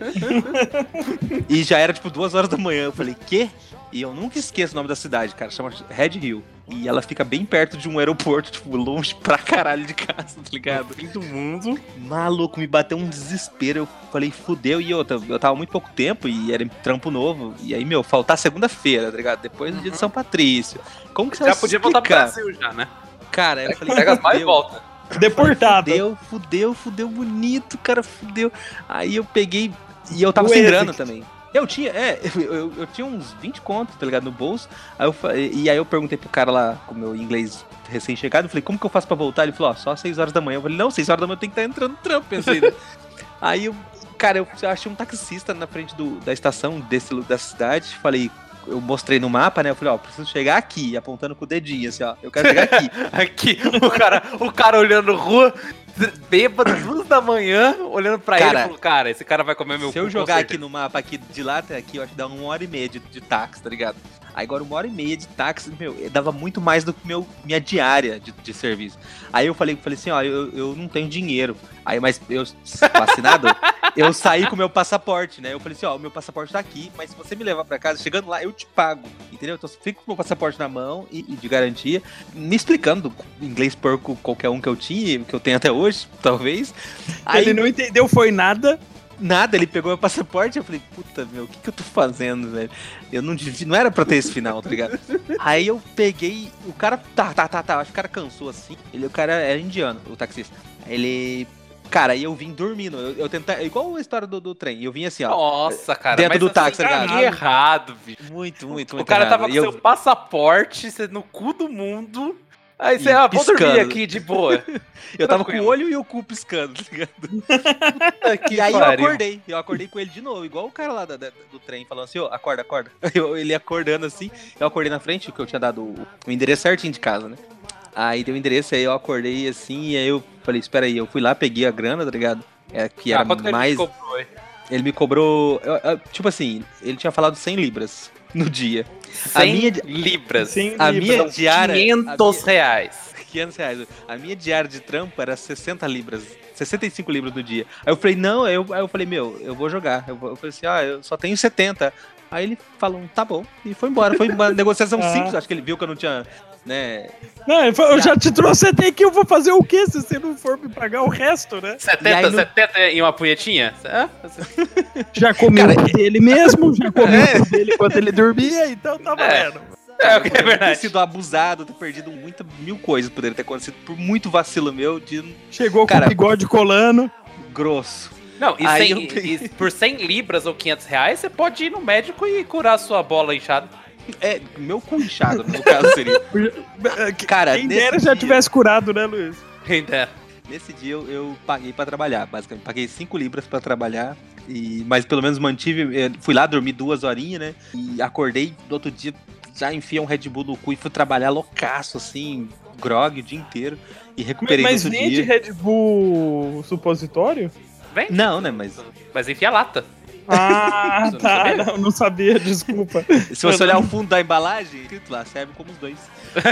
e já era tipo duas horas da manhã. Eu falei, quê? E eu nunca esqueço o nome da cidade, cara. Chama Red Hill. E ela fica bem perto de um aeroporto, tipo, longe pra caralho de casa, tá ligado? Fim do mundo. Maluco, me bateu um desespero. Eu falei, fudeu. E outra, eu tava muito pouco tempo e era trampo novo. E aí, meu, faltar segunda-feira, tá ligado? Depois do dia de São Patrício. Como que você Já podia voltar pro explicar? Brasil já, né? Cara, eu falei, Pega as mais e volta. Deportado. Fudeu, fudeu, fudeu bonito, cara, fudeu. Aí eu peguei. E eu tava O sem grana também. Eu tinha, é, eu, eu, eu tinha uns 20 contos, tá ligado, no bolso. Aí eu, e aí eu perguntei pro cara lá, com o meu inglês recém-chegado, eu falei, como que eu faço pra voltar? Ele falou, ó, só às 6 horas da manhã. Eu falei, não, 6 horas da manhã eu tenho que estar entrando no trampo, pensei. né? aí eu, cara, eu achei um taxista na frente do, da estação desse, dessa cidade, falei. Eu mostrei no mapa, né? Eu falei, ó, preciso chegar aqui, apontando com o dedinho, assim, ó. Eu quero chegar aqui. Aqui, o cara, o cara olhando rua, bêbado, duas da manhã, olhando pra ele Cara, e falou, cara, esse cara vai comer meu Se eu jogar certeza." aqui no mapa, aqui de lá até aqui, eu acho que dá uma hora e meia de, de táxi, tá ligado? Aí agora uma hora e meia de táxi, meu, dava muito mais do que meu, minha diária de, de serviço. Aí eu falei, falei assim, ó, eu, eu não tenho dinheiro. Aí, mas eu, vacinado, eu saí com o meu passaporte, né? Eu falei assim, ó, o meu passaporte tá aqui, mas se você me levar pra casa, chegando lá, eu te pago, entendeu? Então eu fico com o meu passaporte na mão e, e de garantia, me explicando inglês porco qualquer um que eu tinha, que eu tenho até hoje, talvez. Aí, Ele não entendeu, foi nada. Nada, ele pegou meu passaporte eu falei, puta, meu, o que, que eu tô fazendo, velho? Eu não devia, não era pra ter esse final, tá ligado? Aí eu peguei, o cara, tá, tá, tá, tá, acho que o cara cansou assim. Ele, o cara era indiano, o taxista. Ele, cara, aí eu vim dormindo, eu, eu tentei, igual a história do, do trem, eu vim assim, ó, Nossa, cara. Dentro do assim, táxi, tá ligado? que errado, bicho. muito, muito, O muito cara errado. tava com E eu- seu passaporte, no cu do mundo. Aí você, ah, vou dormir aqui de boa. Eu tava com o olho e o cu piscando, tá ligado? Que E aí eu pariu. acordei, eu acordei com ele de novo, igual o cara lá da- da- do trem, falando assim, ô, acorda, acorda. Eu- ele acordando assim, eu acordei na frente, que eu tinha dado o, o endereço certinho de casa, né? Aí deu o endereço, aí eu acordei assim, e aí eu falei, espera aí, eu fui lá, peguei a grana, tá ligado? É, que Ah, era que ele mais... cobrou? Ele me cobrou, eu- eu- tipo assim, ele tinha falado 100 libras no dia. 100 minha de- libras. A livro. minha diária... a 500 minha- reais. 500 reais. A minha diária de trampo era 60 libras. 65 libras no dia. Aí eu falei, não, aí eu, aí eu falei, meu, eu vou jogar. Eu, eu falei assim, ah, eu só tenho 70. Aí ele falou, tá bom. E foi embora. Foi uma negociação Ah. simples. Acho que ele viu que eu não tinha, né? Não, eu já te trouxe até aqui, eu vou fazer o quê se você não for me pagar o resto, né? 70, E no- 70 em uma punhetinha? Já comeu Cara, dele mesmo, já comeu o dele enquanto ele dormia, então tá É. valendo. É, o que é eu poderia ter verdade. sido abusado, ter perdido muita, mil coisas. Poderia ter acontecido por muito vacilo meu de Chegou com Cara, o bigode colando. grosso. Não, e, Aí 100 eu e por 100 libras ou 500 reais, você pode ir no médico e curar a sua bola inchada. É, meu cu inchado, no caso seria. Cara, Quem dera já dia- tivesse curado, né, Luiz? Ainda. Nesse dia eu, eu paguei pra trabalhar, basicamente. Paguei 5 libras pra trabalhar. E, mas pelo menos mantive. eh, Fui lá dormir duas horinhas, né? E acordei no outro dia, já enfiei um Red Bull no cu e fui trabalhar loucaço, assim, grog o dia inteiro. E recuperei Mas vende dia. Red Bull supositório? Vem. Não, né? Mas Mas enfia a lata. Ah, não tá. sabia? Não, não sabia, desculpa. se você olhar o fundo da embalagem, escrito lá, serve como os dois.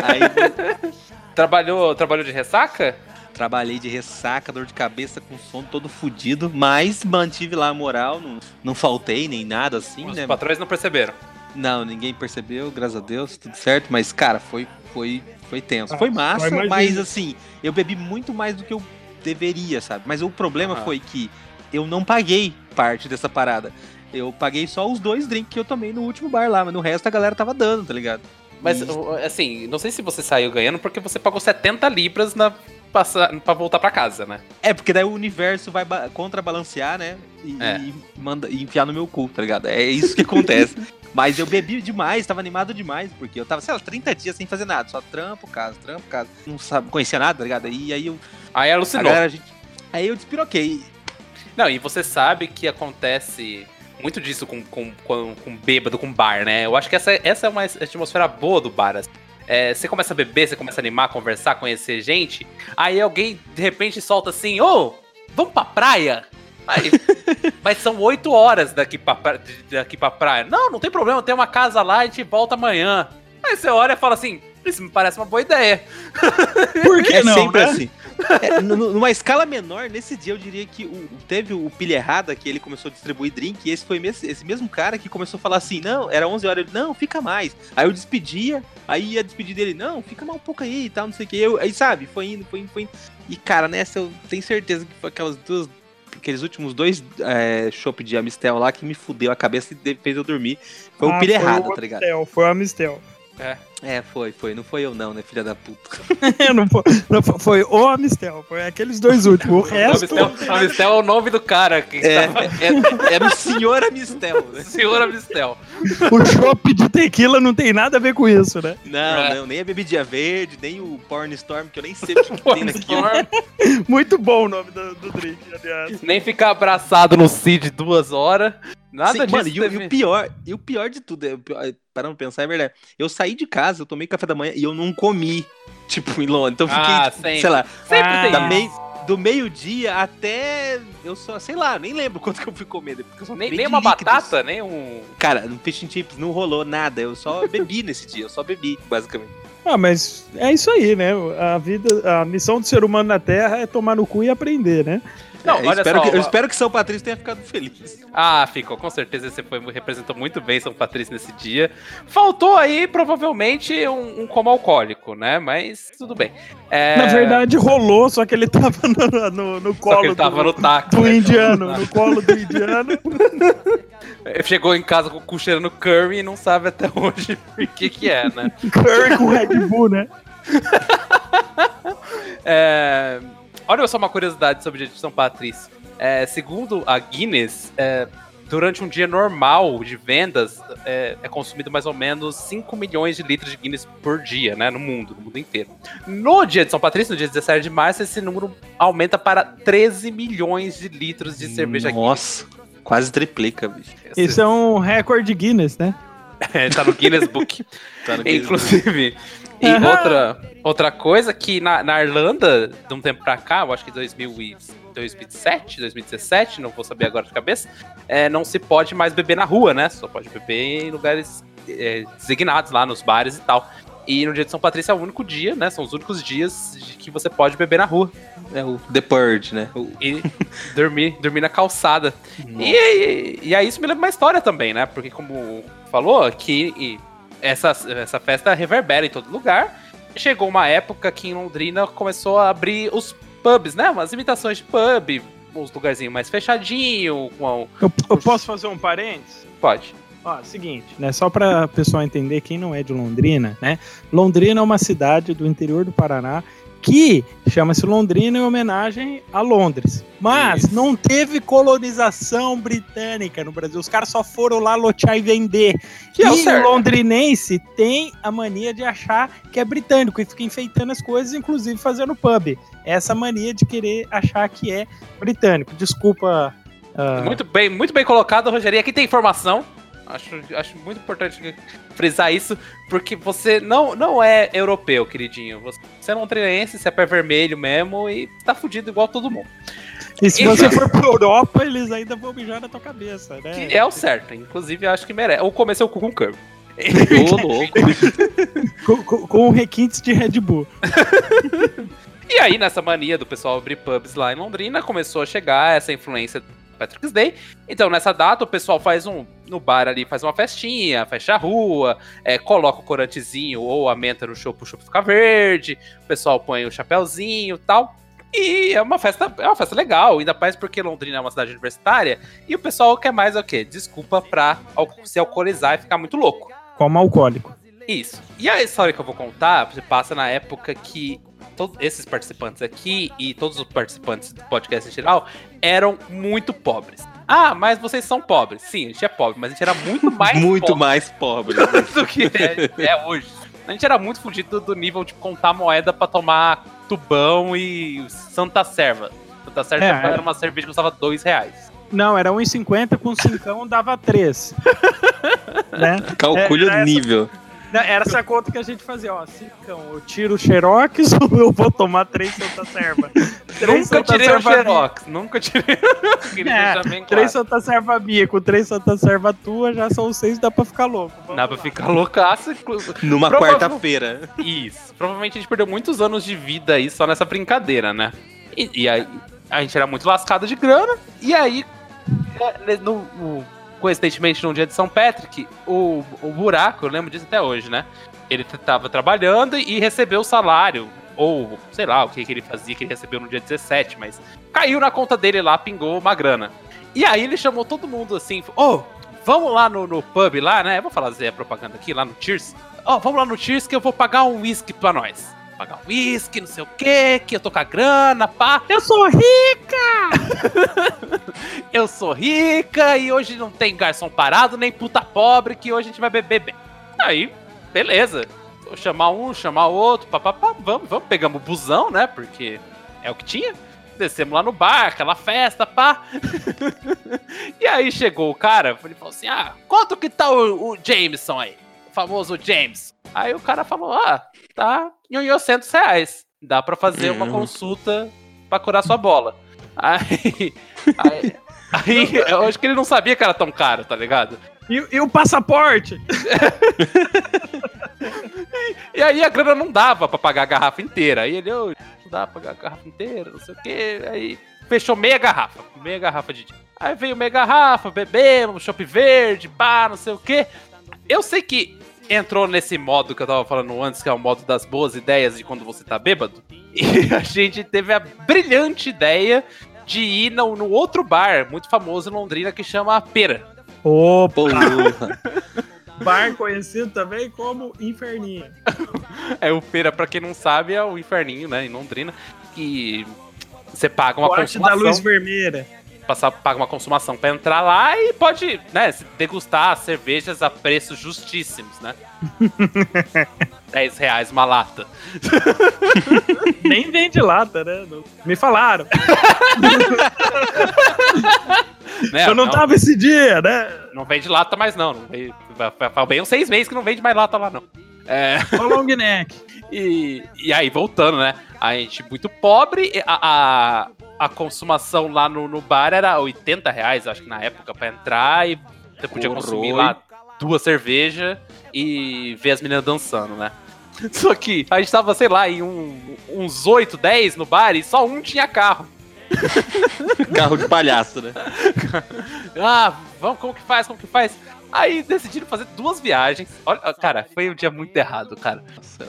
Aí Trabalhou, trabalhou de ressaca? trabalhei de ressaca, dor de cabeça, com sono todo fudido, mas mantive lá a moral, não, não faltei nem nada assim, Os né? patrões não perceberam. Não, ninguém percebeu, graças a Deus, tudo certo, mas cara, foi foi foi tenso. Ah, foi massa, mas assim, eu bebi muito mais do que eu deveria, sabe? Mas o problema Aham. foi que eu não paguei parte dessa parada. Eu paguei só os dois drinks que eu tomei no último bar lá, mas no resto a galera tava dando, tá ligado? Mas, E- assim, não sei se você saiu ganhando porque você pagou 70 libras na, passa, pra voltar pra casa, né? É, porque daí o universo vai ba- contrabalancear, né? E, É. e manda, e enfiar no meu cu, tá ligado? É isso que acontece. Mas eu bebi demais, tava animado demais, porque eu tava, sei lá, 30 dias sem fazer nada, só trampo, casa, trampo, casa. Não sabe, conhecia nada, tá ligado? E aí eu. Aí alucinou. galera, gente, aí eu despiroquei. Não, e você sabe que acontece muito disso com, com, com, com bêbado, com bar, né? Eu acho que essa, essa é uma atmosfera boa do bar. assim. É, você começa a beber, você começa a animar, conversar, conhecer gente, aí alguém de repente solta assim, ô, vamos pra praia? Aí, mas são oito horas daqui pra, pra- daqui pra praia. Não, não tem problema, tem uma casa lá, a gente volta amanhã. Aí você olha e fala assim, Isso me parece uma boa ideia. Por que É não, sempre né? assim. É, nu- nu- numa escala menor, nesse dia eu diria que o- teve o pilha errada, que ele começou a distribuir drink, e esse foi mes- esse mesmo cara que começou a falar assim, não, era 11 horas, ele, não, fica mais. Aí eu despedia, aí ia despedir dele, não, fica mais um pouco aí e tal, não sei o que. Eu, aí, sabe, foi indo, foi indo, foi indo. E, cara, nessa eu tenho certeza que foi aquelas duas... Aqueles últimos dois é, chopp de Amistel lá que me fudeu a cabeça e fez eu dormir. Foi o Ah, pilha foi errado, o tá ligado? Amistel, foi o Amistel. É, foi, foi. Não foi eu não, né, filha da puta. não, foi, não foi- foi o Amistel, foi aqueles dois últimos. O resto. Amistel, Amistel é o nome do cara que É, estava... é- era o senhor Amistel, né? Senhor Amistel. O chopp de tequila não tem nada a ver com isso, né? Não, É. não, nem a bebidinha verde, nem o Porn Storm, que eu nem sei o que tem naquilo. Muito bom o nome do, do drink, aliás. Nem ficar abraçado no Cid duas horas. Nada Sim, disso. mano, e, o- e o pior, e o pior de tudo, é, o pior- é, parando pra pensar, é verdade. Eu saí de casa, eu tomei café da manhã e eu não comi, tipo, em Londres. Então eu fiquei, Ah, tipo, sempre. sei lá, Sempre Ah, da meio, do meio-dia até. Eu só, sei lá, nem lembro quanto que eu fui comer. Porque eu só Nem, nem uma líquidos. batata, nem um. Cara, no Fish and Chips não rolou nada. Eu só bebi nesse dia, eu só bebi, basicamente. Ah, mas é isso aí, né? A vida, a missão do ser humano na Terra é tomar no cu e aprender, né? Não, É, eu olha espero só. que, eu ó. espero que São Patrício tenha ficado feliz. Ah, ficou. Com certeza você foi, representou muito bem São Patrício nesse dia. Faltou aí, provavelmente, um, um como alcoólico, né? Mas tudo bem. É, Na verdade, rolou, só que ele tava no, no, no só colo que ele tava do, no taco. do né? indiano, no colo do indiano. Chegou em casa com o cu cheirando curry e não sabe até hoje por que que é, né? Curry com Red Bull, né? É, Olha só uma curiosidade sobre o dia de São Patrício. É, segundo a Guinness, é, durante um dia normal de vendas, é, é consumido mais ou menos 5 milhões de litros de Guinness por dia, né? No mundo, no mundo inteiro. No dia de São Patrício, no dia 17 de março, esse número aumenta para 13 milhões de litros de cerveja Nossa, quase triplica, bicho. Guinness. Isso é um recorde Guinness, né? É, tá no Guinness Book. Tá no Guinness Inclusive. E Aham. outra, outra coisa que na, na Irlanda, de um tempo pra cá, eu acho que 2000 e 2007, 2017, não vou saber agora de cabeça, é, não se pode mais beber na rua, né? Só pode beber em lugares é, designados lá, nos bares e tal. E no dia de São Patrício é o único dia, né? São os únicos dias de que você pode beber na rua É o The Purge, né? O- e dormir, dormir na calçada. E, e, e aí isso me lembra uma história também, né? Porque como falou, que essa, essa festa reverbera em todo lugar. Chegou uma época que em Londrina começou a abrir os pubs, né? Umas imitações de pub, uns lugarzinhos mais fechadinho, com Eu, eu posso fazer um parênteses? pode. Ó, seguinte, né? Só para o pessoal entender quem não é de Londrina, né? Londrina é uma cidade do interior do Paraná que chama-se Londrina em homenagem a Londres. Mas Isso. não teve colonização britânica no Brasil. Os caras só foram lá lotear e vender. Que é o e certo. o londrinense tem a mania de achar que é britânico e fica enfeitando as coisas, inclusive fazendo pub. Essa mania de querer achar que é britânico. Desculpa. ah, Muito bem, muito bem colocado, Rogério. Aqui tem informação. Acho, acho muito importante frisar isso, porque você não, não é europeu, queridinho. Você é londrinense, você é pé vermelho mesmo e tá fudido igual todo mundo. E se você for pra Europa, eles ainda vão mijar na tua cabeça, né? Que é o certo, inclusive eu acho que merece. Ou comer seu cu com curva. Ô, louco. Com, com, com requintes de Red Bull. E aí, nessa mania do pessoal abrir pubs lá em Londrina, começou a chegar essa influência Patrick's Day. Então, nessa data, o pessoal faz um. No bar ali, faz uma festinha, fecha a rua, é, coloca o corantezinho ou a menta no chopp, o chopp fica verde, o pessoal põe o chapéuzinho e tal. E é uma festa, é uma festa legal, ainda mais porque Londrina é uma cidade universitária, e o pessoal quer mais o quê? Desculpa pra se alcoolizar e ficar muito louco. Como alcoólico. Isso. E a história que eu vou contar passa na época que todos esses participantes aqui e todos os participantes do podcast em geral eram muito pobres. Ah, mas vocês são pobres. Sim, a gente é pobre, mas a gente era muito mais Muito pobre mais pobre. do que é, é hoje. A gente era muito fugido do nível de contar moeda pra tomar tubão e Santa Serva. Santa Serva É, era é. uma cerveja que custava dois reais. Não, era 1,50 com 5 dava 3. né? Calcule É, o nível. Não, era essa conta que a gente fazia, ó. Cincão, eu tiro o Xerox ou eu vou tomar três Santa Serva? Três Nunca Santa tirei o Serva minha. Xerox, nunca tirei. É, bem Três claro. Santa Serva minha com três Santa Serva tua, já são seis, dá pra ficar louco. Vamos Dá pra lá. ficar loucaço. Numa Provável- quarta-feira. Isso. Provavelmente a gente perdeu muitos anos de vida aí só nessa brincadeira, né? E, e aí a gente era muito lascado de grana. E aí, é, no, no- coincidentemente, no dia de São Patrick, o, o buraco, eu lembro disso até hoje, né? Ele tava trabalhando e recebeu o salário. Ou, sei lá, o que, que ele fazia, que ele recebeu no dia 17, mas caiu na conta dele lá, pingou uma grana. E aí ele chamou todo mundo assim, ô, vamos lá no, no pub lá, né? Eu vou fazer a propaganda aqui, lá no Cheers. Ó, vamos lá no Cheers que eu vou pagar um whisky pra nós. Pagar um whisky, não sei o quê, que eu tô com a grana, pá. Eu sou rico! Eu sou rica e hoje não tem garçom parado, nem puta pobre, que hoje a gente vai beber bem. Aí, beleza. Vou chamar um, chamar outro, papapá, vamos, vamos, pegamos o busão, né? Porque é o que tinha. Descemos lá no bar, aquela festa, pá. e aí chegou o cara, ele falou assim: Ah, quanto que tá o, o Jameson aí? Famoso James. Aí o cara falou: Ah, tá em 800 reais. Dá pra fazer uma Hum. consulta pra curar sua bola. Aí, aí, aí, eu acho que ele não sabia que era tão caro, tá ligado? E, e o passaporte? E aí a grana não dava pra pagar a garrafa inteira. Aí ele, ô, não dá pra pagar a garrafa inteira, não sei o quê. Aí fechou meia garrafa, meia garrafa de. Aí veio meia garrafa, bebemos, chopp verde, pá, não sei o quê. Eu sei que entrou nesse modo que eu tava falando antes, que é o modo das boas ideias de quando você tá bêbado. E a gente teve a brilhante ideia de ir no, no outro bar muito famoso em Londrina que chama a Pera. Opa! Bar conhecido também como Inferninho. É o Pera, pra quem não sabe, é o inferninho, né, em Londrina, que você paga uma Corte da luz vermelha. Passar, paga uma consumação pra entrar lá e pode, né, degustar cervejas a preços justíssimos, né? 10 reais uma lata. Nem vende lata, né? Não- Me falaram. Né? Eu não, tava esse dia, né? não vende lata mais não. não vende, vai bem uns seis meses que não vende mais lata lá, não. É, O long neck. E, e aí, voltando, né? A gente muito pobre, a, a, a consumação lá no, no bar era 80 reais, acho que na época, pra entrar e você podia consumir lá duas cervejas e ver as meninas dançando, né? Só que a gente tava, sei lá, em um- uns 8, 10 no bar e só um tinha carro. Carro de palhaço, né? Ah, vamos, como que faz, como que faz? Aí decidiram fazer duas viagens. Olha, cara, foi um dia muito errado, cara.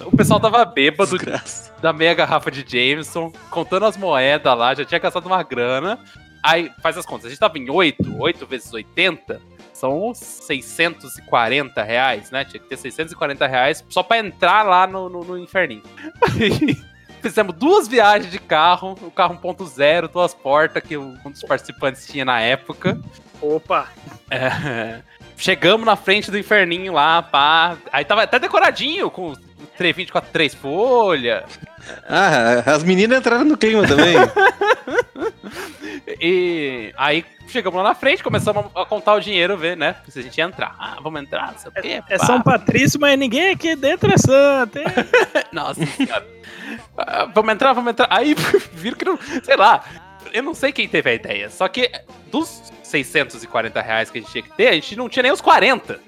O pessoal tava bêbado Desgraça. da meia garrafa de Jameson, contando as moedas lá, já tinha gastado uma grana. Aí, faz as contas, a gente tava em 8, 8 vezes 80, são 640 reais, né? Tinha que ter 640 reais só pra entrar lá no, no, no inferninho. Aí, fizemos duas viagens de carro, o carro 1.0, duas portas que um dos participantes tinha na época. Opa! É, chegamos na frente do inferninho lá, pá. Aí tava até decoradinho, com 324 três folhas. Ah, as meninas entraram no clima também. E aí chegamos lá na frente, começamos a contar o dinheiro, ver, né? Se a gente ia entrar. Ah, vamos entrar, não sei o quê. É pá. São Patrício, mas ninguém aqui dentro é santo, hein? Nossa senhora. Ah, vamos entrar, vamos entrar. Aí viram que não. Sei lá. Eu não sei quem teve a ideia. Só que dos 640 reais que a gente tinha que ter, a gente não tinha nem os 40.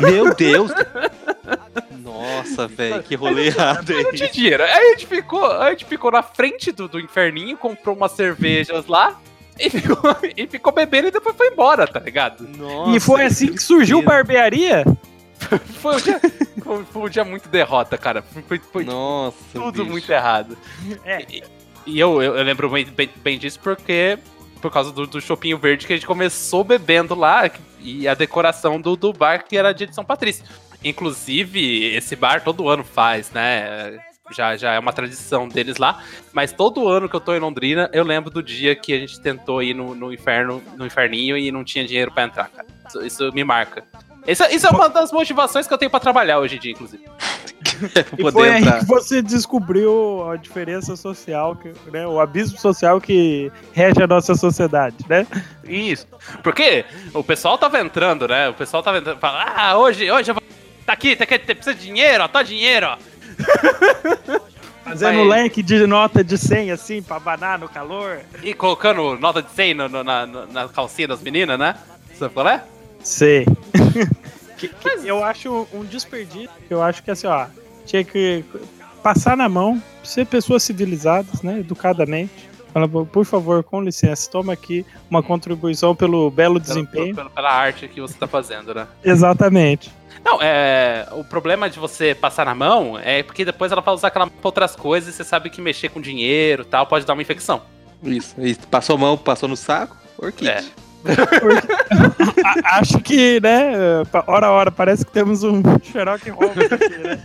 Meu Deus. Nossa, velho, que rolê errado Não aí. tinha dinheiro. Aí a gente ficou, a gente ficou na frente do, do inferninho, comprou umas cervejas lá. E ficou, e ficou bebendo e depois foi embora, tá ligado? Nossa, e foi assim que surgiu tristeza. barbearia? Foi um dia, foi, foi um dia muito derrota, cara. Foi, foi Nossa, tudo bicho. muito errado. É. E, e eu, eu, eu lembro bem, bem, bem disso porque. Por causa do, do Chopinho Verde que a gente começou bebendo lá e a decoração do, do bar que era dia de São Patrício. Inclusive, esse bar todo ano faz, né? Já, já é uma tradição deles lá. Mas todo ano que eu tô em Londrina, eu lembro do dia que a gente tentou ir no, no inferno, no inferninho e não tinha dinheiro pra entrar, cara. Isso, isso me marca. Isso, isso é uma das motivações que eu tenho pra trabalhar hoje em dia, inclusive. E poder foi aí entrar. que você descobriu a diferença social, que, né, o abismo social que rege a nossa sociedade, né? Isso. Porque o pessoal tava entrando, né? O pessoal tava entrando. Fala, ah, hoje, hoje eu vou. Tá aqui, tá aqui, precisa de dinheiro, ó, tá dinheiro, ó. Fazendo Vai. leque de nota de 100, assim, pra abanar no calor. E colocando nota de 100 no- no- na, na calcinha das meninas, né? Sabe qual é? Sei. Que- que eu acho um desperdício. Eu acho que assim, ó, tinha que passar na mão, ser pessoas civilizadas, né? Educadamente. Fala, por favor, com licença, toma aqui uma contribuição pelo belo desempenho. pelo- pela arte que você tá fazendo, né? Exatamente. Não, é. O problema de você passar na mão é porque depois ela vai usar aquela mão pra outras coisas e você sabe que mexer com dinheiro e tal pode dar uma infecção. Isso, isso. Passou a mão, passou no saco, orquídea. É. A- acho que, né, hora a hora, parece que temos um Sherlock Holmes aqui, né?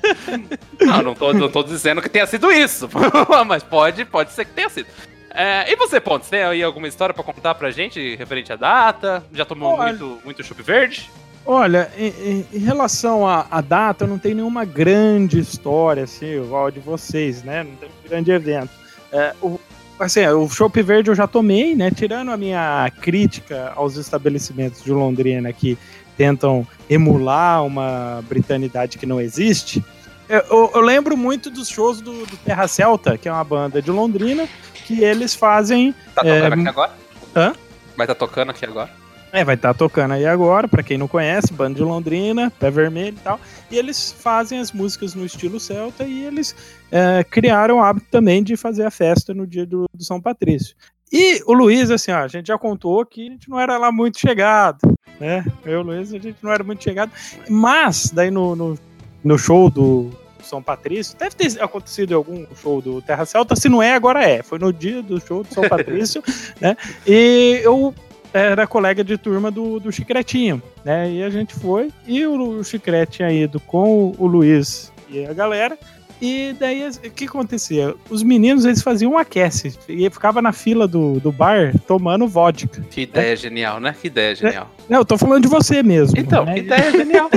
Não, não tô, não tô dizendo que tenha sido isso. mas pode, pode ser que tenha sido. É, e você, Pontes, tem aí alguma história pra contar pra gente referente à data? Já tomou Olha. muito, muito chup verde? Olha, em, em- em relação à, à data, eu não tenho nenhuma grande história, assim, igual a de vocês, né? Não tem um grande evento. É, o, assim, o Chopp Verde eu já tomei, né? Tirando a minha crítica aos estabelecimentos de Londrina que tentam emular uma britanidade que não existe. Eu, eu- eu lembro muito dos shows do, do Terra Celta, que é uma banda de Londrina, que eles fazem Tá É, tocando aqui agora? hã? Vai tá tocando aqui agora? É, vai estar tocando aí agora, pra quem não conhece, banda de Londrina, Pé Vermelho e tal. E eles fazem as músicas no estilo celta e eles é, criaram o hábito também de fazer a festa no dia do, do São Patrício. E o Luiz, assim, ó, a gente já contou que a gente não era lá muito chegado, né? Eu e o Luiz, a gente não era muito chegado. Mas, daí no, no, no show do São Patrício, deve ter acontecido em algum show do Terra Celta, se não é, agora é. Foi no dia do show do São Patrício, né? E eu era colega de turma do, do Chicretinho, né? E a gente foi, e o, o Chicrete tinha ido com o, o Luiz e a galera. E daí, o que acontecia? Os meninos, eles faziam um aquece. E ficava na fila do, do bar tomando vodka. Que ideia genial, né? Que ideia genial. Não, eu tô falando de você mesmo. Então, né? que ideia genial.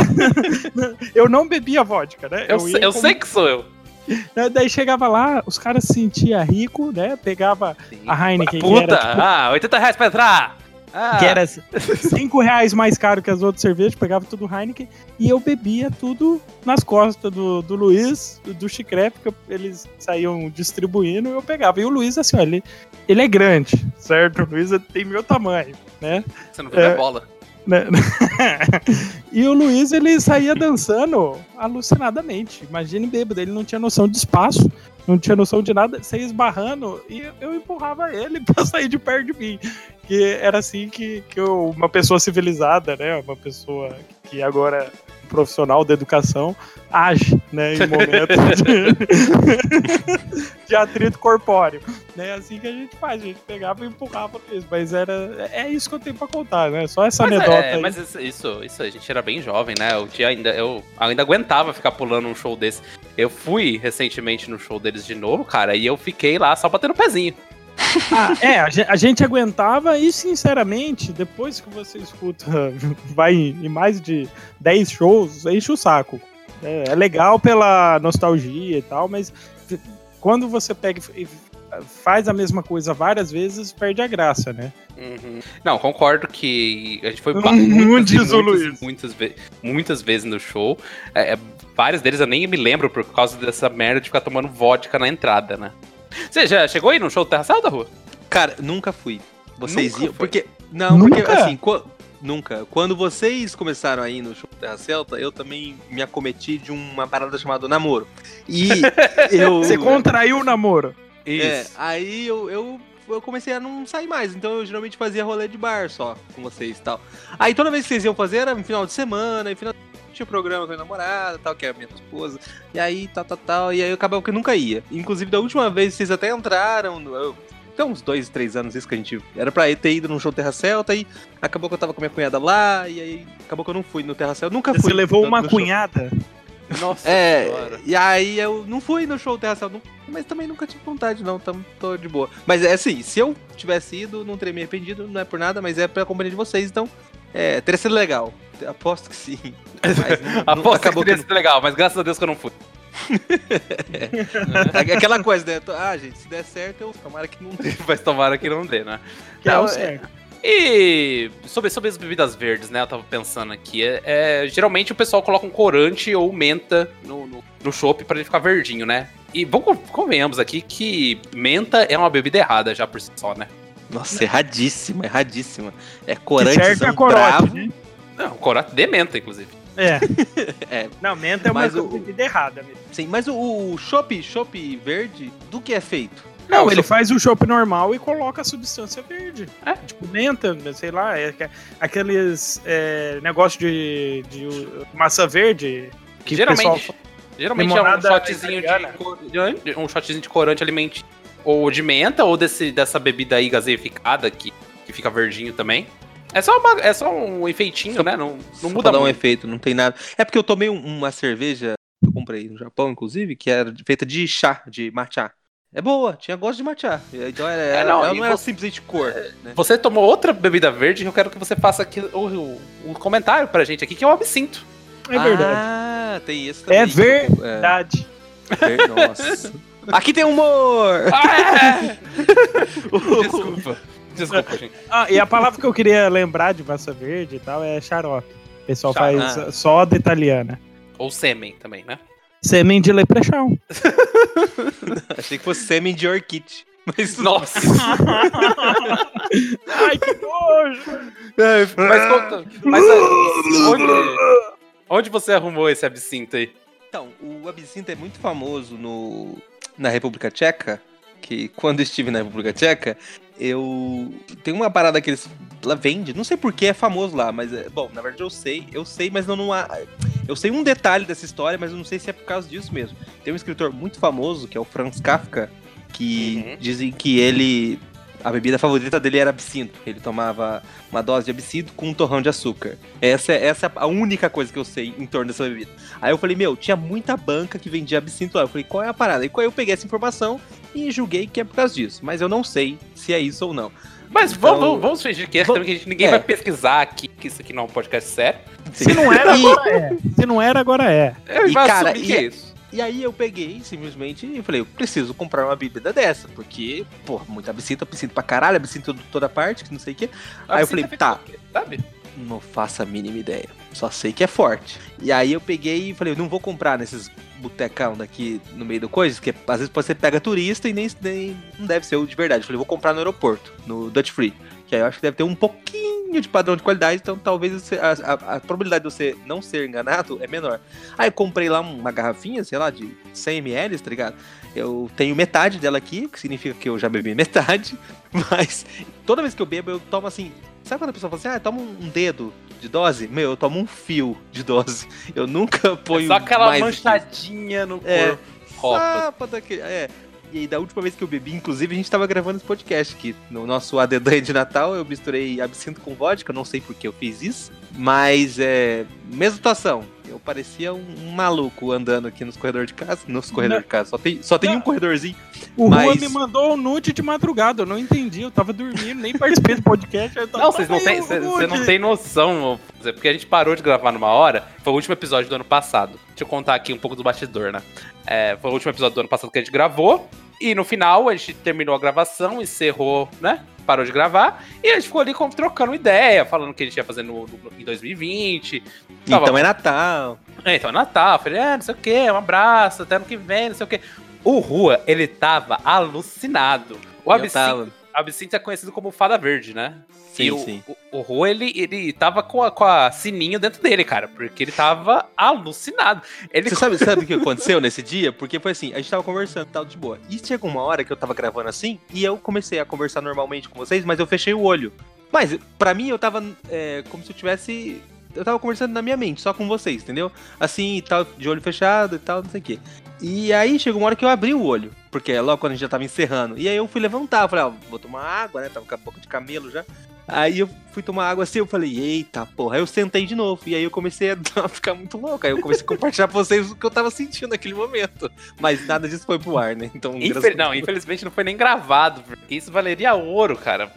Eu não bebia vodka, né? Eu, eu como- sei que sou eu. Daí chegava lá, os caras se sentiam rico, né? Pegava a Heineken, que Puta! era, tipo, Ah, 80 reais pra entrar! Ah, que era 5 reais mais caro que as outras cervejas, pegava tudo Heineken, e eu bebia tudo nas costas do, do Luiz, do, do Chicrete, porque eu- eles saíam distribuindo e eu pegava. E o Luiz, assim, ó, ele, ele é grande, certo? O Luiz tem meu tamanho, né? Você não viu a É. bola. né? e o Luiz, ele saía dançando alucinadamente. Imagine bêbado, ele não tinha noção de espaço, não tinha noção de nada, saía esbarrando e eu empurrava ele pra sair de perto de mim. Que era assim que, que eu- uma pessoa civilizada, né? Uma pessoa que agora profissional da educação age, né? Em momentos de, de atrito corpóreo. Né? Assim que a gente faz, a gente pegava e empurrava mesmo. Mas era, é isso que eu tenho pra contar, né? Só essa Mas, anedota é, aí. mas isso, isso, isso, a gente era bem jovem, né? Eu, tinha ainda, eu ainda aguentava ficar pulando um show desse. Eu fui recentemente no show deles de novo, cara, e eu fiquei lá só batendo pezinho. Ah, é, a gen- a gente aguentava e, sinceramente, depois que você escuta, vai em mais de 10 shows, enche o saco. É, é legal pela nostalgia e tal, mas quando você pega e faz a mesma coisa várias vezes, perde a graça, né? Uhum. Não, concordo que a gente foi muitas, muitas, Luiz. muitas, muitas vezes no show. É, é, vários deles eu nem me lembro por causa dessa merda de ficar tomando vodka na entrada, né? Você já chegou aí no show do Terra da rua? Cara, nunca fui. Vocês Nunca iam. foi? Porque. Não, Nunca? porque assim, qua- nunca. Quando vocês começaram aí no show Terra Celta, eu também me acometi de uma parada chamada namoro. E eu. Você contraiu o namoro. É, aí eu, eu, eu comecei a não sair mais, então eu geralmente fazia rolê de bar só com vocês e tal. Aí toda vez que vocês iam fazer era no final de semana, e final tinha programa com a minha namorada tal, que é a minha esposa, e aí tal, tal, tal, e aí eu acabava que eu nunca ia. Inclusive, da última vez vocês até entraram, eu, tem uns dois, três anos isso que a gente. Era pra ter ido num show Terra Celta, e acabou que eu tava com a minha cunhada lá, e aí acabou que eu não fui no Terra Celta, nunca fui. Você levou no- uma no show. Nossa É, senhora. e aí eu não fui no show Terra não- mas também nunca tive vontade, não, tam, tô de boa. Mas é assim, se eu tivesse ido, não teria me arrependido, não é por nada, mas é pela companhia de vocês, então é, teria sido legal. Aposto que sim. Não- Aposto que acabou teria que sido legal, mas graças a Deus que eu não fui. não- é Aquela coisa, né? Ah, gente, se der certo, eu tomara que não dê. Mas tomara que não dê, né? Que é o é- certo. E sobre, sobre as bebidas verdes, né? Eu tava pensando aqui. É, é, geralmente o pessoal coloca um corante ou menta no, no, no chopp pra ele ficar verdinho, né? E vamos, convenhamos aqui que menta é uma bebida errada já por si só, né? Nossa, erradíssima, erradíssima. É corante certo é corote, né? Não, corante de menta, inclusive. É. É. Não, menta é uma Mas o- bebida errada mesmo. Sim, mas o, o chopp, chopp verde, do que é feito? Não, Não, ele só- faz o chopp normal e coloca a substância verde. É. Tipo menta, sei lá, é, que- aqueles é, negócio de, de maçã verde que o geralmente pessoal- geralmente é um shotzinho de, um shotzinho de corante alimentício. Ou de menta, ou desse, dessa bebida aí gaseificada que, que fica verdinho também. É só, uma- é só um efeitinho, né? Não, não Só muda pra dar um efeito, não tem nada. É porque eu tomei um- uma cerveja que eu comprei no Japão, inclusive, que era feita de chá, de matcha. É boa, tinha gosto de matcha. Então era, É, não, ela e não era você- simplesmente cor. né? Você tomou outra bebida verde eu quero que você faça aqui o, o, o comentário pra gente aqui, que é o absinto. É verdade. Ah, tem esse também. É que é, verdade. ver- Nossa. Aqui tem humor! Desculpa. Desculpa, gente. Ah, e a palavra que eu queria lembrar de massa verde e tal é xarope. O pessoal Xarope. faz Ah. soda italiana. Ou sêmen também, né? Sêmen de leprechão. Achei que fosse sêmen de orquite. Mas Nossa! Ai, que nojo! mas conta. Mas onde, onde você arrumou esse absinto aí? Então, o absinto é muito famoso no, na República Tcheca, que quando estive na República Tcheca, eu tem uma parada que eles lá vende, não sei por que é famoso lá, mas é, bom, na verdade eu sei, eu sei, mas não, não há, eu sei um detalhe dessa história, mas eu não sei se é por causa disso mesmo. Tem um escritor muito famoso que é o Franz Kafka, que Uhum. dizem que ele a bebida favorita dele era absinto. Ele tomava uma dose de absinto com um torrão de açúcar. Essa é, essa é a única coisa que eu sei em torno dessa bebida. Aí eu falei, meu, tinha muita banca que vendia absinto lá. Eu falei, qual é a parada? E aí eu peguei essa informação e julguei que é por causa disso. Mas eu não sei se é isso ou não. Mas Então- vamos, vamos, vamos fingir que, é, que a gente- ninguém é. vai pesquisar aqui, que isso aqui não é um podcast sério. Se não era, E- agora é. Se não era, agora é. Eu E, cara, e que é isso. E aí eu peguei simplesmente e falei, eu preciso comprar uma bebida dessa, porque, pô, muito absinto, absinto pra caralho, absinto de toda parte, que não sei o quê. Aí eu falei, é tá. Sabe? Não faço a mínima ideia. Só sei que é forte. E aí eu peguei e falei, eu não vou comprar nesses botecão daqui no meio do coisa, porque às vezes você pega turista e nem, nem não deve ser o de verdade. Eu falei, vou comprar no aeroporto, no Dutch Free. Que aí eu acho que deve ter um pouquinho de padrão de qualidade, então talvez a, a- a probabilidade de você não ser enganado é menor. Aí eu comprei lá uma garrafinha, sei lá, de 100 ml, tá ligado? Eu tenho metade dela aqui, que significa que eu já bebi metade, mas toda vez que eu bebo, eu tomo assim. Sabe quando a pessoa fala assim, ah, toma um dedo de dose? Meu, eu tomo um fio de dose. Eu nunca ponho. É só aquela mais que manchadinha no É. corpo. Ropa. Só pra dar aquele- É. E aí, da última vez que eu bebi, inclusive, a gente tava gravando esse podcast aqui. No nosso ADD de Natal, eu misturei absinto com vodka, não sei por que eu fiz isso. Mas, é. Mesma situação. Eu parecia um, maluco andando aqui nos corredores de casa. Nos corredores de casa. Só tem, só tem Não. um corredorzinho. O Mas- Rua me mandou um nude de madrugada, eu não entendi, eu tava dormindo, nem participei do podcast. Não, vocês não têm, o cê- nude. cê não tem noção, porque a gente parou de gravar numa hora. Foi o último episódio do ano passado. Deixa eu contar aqui um pouco do bastidor, né? É, foi o último episódio do ano passado que a gente gravou. E no final a gente terminou a gravação, encerrou, né? Parou de gravar. E a gente ficou ali trocando ideia, falando o que a gente ia fazer no, no- em 2020. Tava- Então é Natal. É, então é Natal. Falei, é, não sei o que, um abraço, até ano que vem, não sei o que. O Rua, ele tava alucinado. O absinto, absinto é conhecido como Fada Verde, né? Sim, e o, sim. O, o Rô, ele, ele tava com a, com a sininho dentro dele, cara, porque ele tava alucinado. Ele Você sabe, sabe o que aconteceu nesse dia? Porque foi assim, a gente tava conversando e tal, de boa. E chegou uma hora que eu tava gravando assim, e eu comecei a conversar normalmente com vocês, mas eu fechei o olho. Mas, pra mim, eu tava é, como se eu tivesse. Eu tava conversando na minha mente, só com vocês, entendeu? Assim e tal, de olho fechado e tal, não sei o quê. E aí chegou uma hora que eu abri o olho, porque é logo quando a gente já tava encerrando. E aí eu fui levantar, falei, ó, vou tomar água, né? Tava com a boca de camelo já. Aí eu fui tomar água assim, eu falei, eita porra. Aí eu sentei de novo. E aí eu comecei a ficar muito louco. Aí eu comecei a compartilhar pra vocês o que eu tava sentindo naquele momento. Mas nada disso foi pro ar, né? Então, Infel- Não, infelizmente não foi nem gravado, porque isso valeria ouro, cara.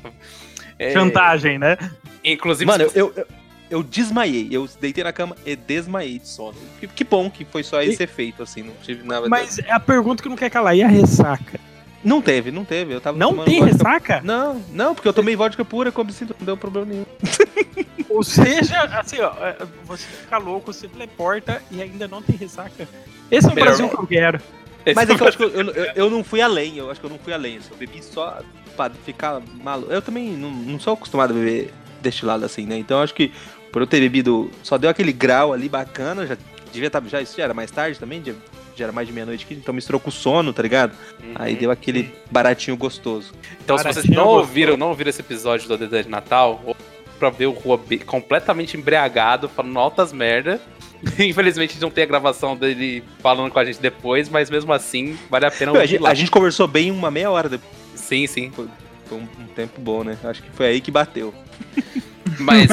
É, Chantagem, né? Inclusive, Mano, se eu, eu, eu desmaiei. Eu deitei na cama e desmaiei de sono. Que, que bom que foi só esse efeito, assim. Não tive nada. Mas é a pergunta que não quer calar, e a ressaca? Não teve, não teve. Eu tava Não tem vodka- ressaca? Não, não, porque eu tomei vodka pura com absinto, não deu problema nenhum. Ou seja, assim, ó, é, você fica louco, você teleporta e ainda não tem ressaca. Esse é o Melhor Brasil não. que eu quero. Mas é que eu acho que eu, eu, eu- não fui além, eu acho que eu não fui além. Eu bebi só pra ficar maluco. Eu também não, não sou acostumado a beber destilado assim, né? Então eu acho que por eu ter bebido, só deu aquele grau ali bacana, já devia estar, já, isso já era mais tarde também, já, já era mais de meia-noite aqui, então misturou com sono, tá ligado? Aí deu aquele baratinho gostoso. Então, se vocês Baratinho não gostoso. ouviram, não ouviram esse episódio do DD de Natal, ou pra ver o Rua be- completamente embriagado, falando altas merda. Infelizmente não tem a gravação dele falando com a gente depois, mas mesmo assim vale a pena Meu, a, ouvir gente, lá. a gente conversou bem uma meia hora depois, Sim, sim. foi um, um tempo bom, né? Acho que foi aí que bateu. Mas,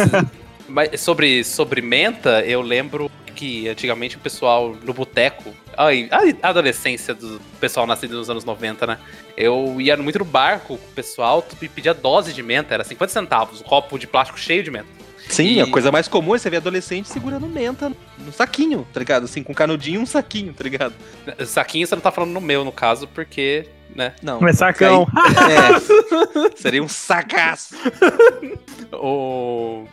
mas sobre, sobre menta, eu lembro que antigamente o pessoal no boteco, ai, a adolescência do pessoal nascido nos anos 90, né? Eu ia muito no barco com o pessoal e pedia dose de menta, era 50 centavos, um copo de plástico cheio de menta. Sim, E- a coisa mais comum é você ver adolescente segurando menta no saquinho, tá ligado? Assim, com canudinho e um saquinho, tá ligado? Saquinho você não tá falando no meu, no caso, porque, né? Não. Mas sacão. É, seria um sacaço. O...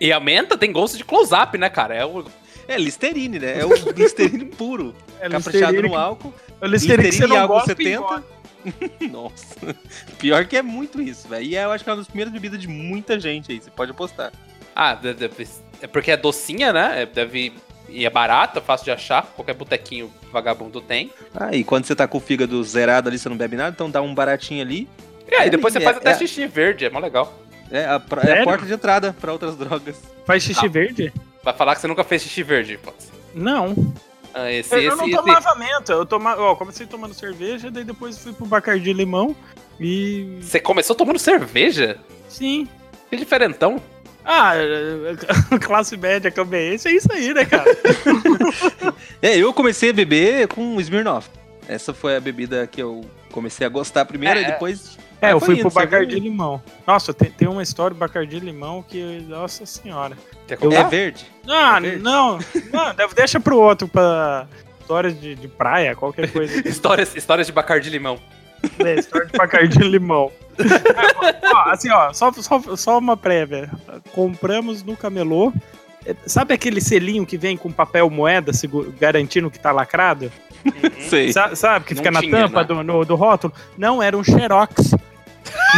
E a menta tem gosto de close-up, né, cara? É o... É Listerine, né? É o Listerine puro. É caprichado no álcool. que- é Listerine que você Listerine não álcool gosta, 70. engorda. Nossa. Pior que é muito isso, velho. E eu acho que é uma das primeiras bebidas de muita gente aí. Você pode apostar. Ah, é porque é docinha, né? É- Deve... E é barata, fácil de achar. Qualquer botequinho vagabundo tem. Ah, e quando você tá com o fígado zerado ali, você não bebe nada, então dá um baratinho ali. E aí É, depois você é- faz até é- xixi verde, é mó legal. É a, é a porta de entrada pra outras drogas. Faz xixi Ah. verde? Vai falar que você nunca fez xixi verde, pô. Não. Ah, esse, Eu, esse, eu não esse- tomava menta. Eu tomava, ó, comecei tomando cerveja, daí depois fui pro Bacardi limão e. Você começou tomando cerveja? Sim. Que diferentão. Ah, classe média cambense é isso aí, né, cara? É, eu comecei a beber com Smirnoff. Essa foi a bebida que eu comecei a gostar primeiro É, e é. depois. É, eu fui indo, pro você Bacardi limão. Nossa, tem, tem uma história do Bacardi limão que. Nossa senhora. Quer É verde? Ah, É verde? não. Não, deixa pro outro, pra histórias de, de praia, qualquer coisa. Histórias, histórias de Bacardi limão. É, história de Bacardi limão. É, ó, assim, ó, só, só, só uma prévia. Compramos no camelô. É, Sabe aquele selinho que vem com papel moeda, garantindo que tá lacrado? Sei. Sa- sabe, que Não fica na tinha, tampa né? do, no- do rótulo? Não, era um xerox.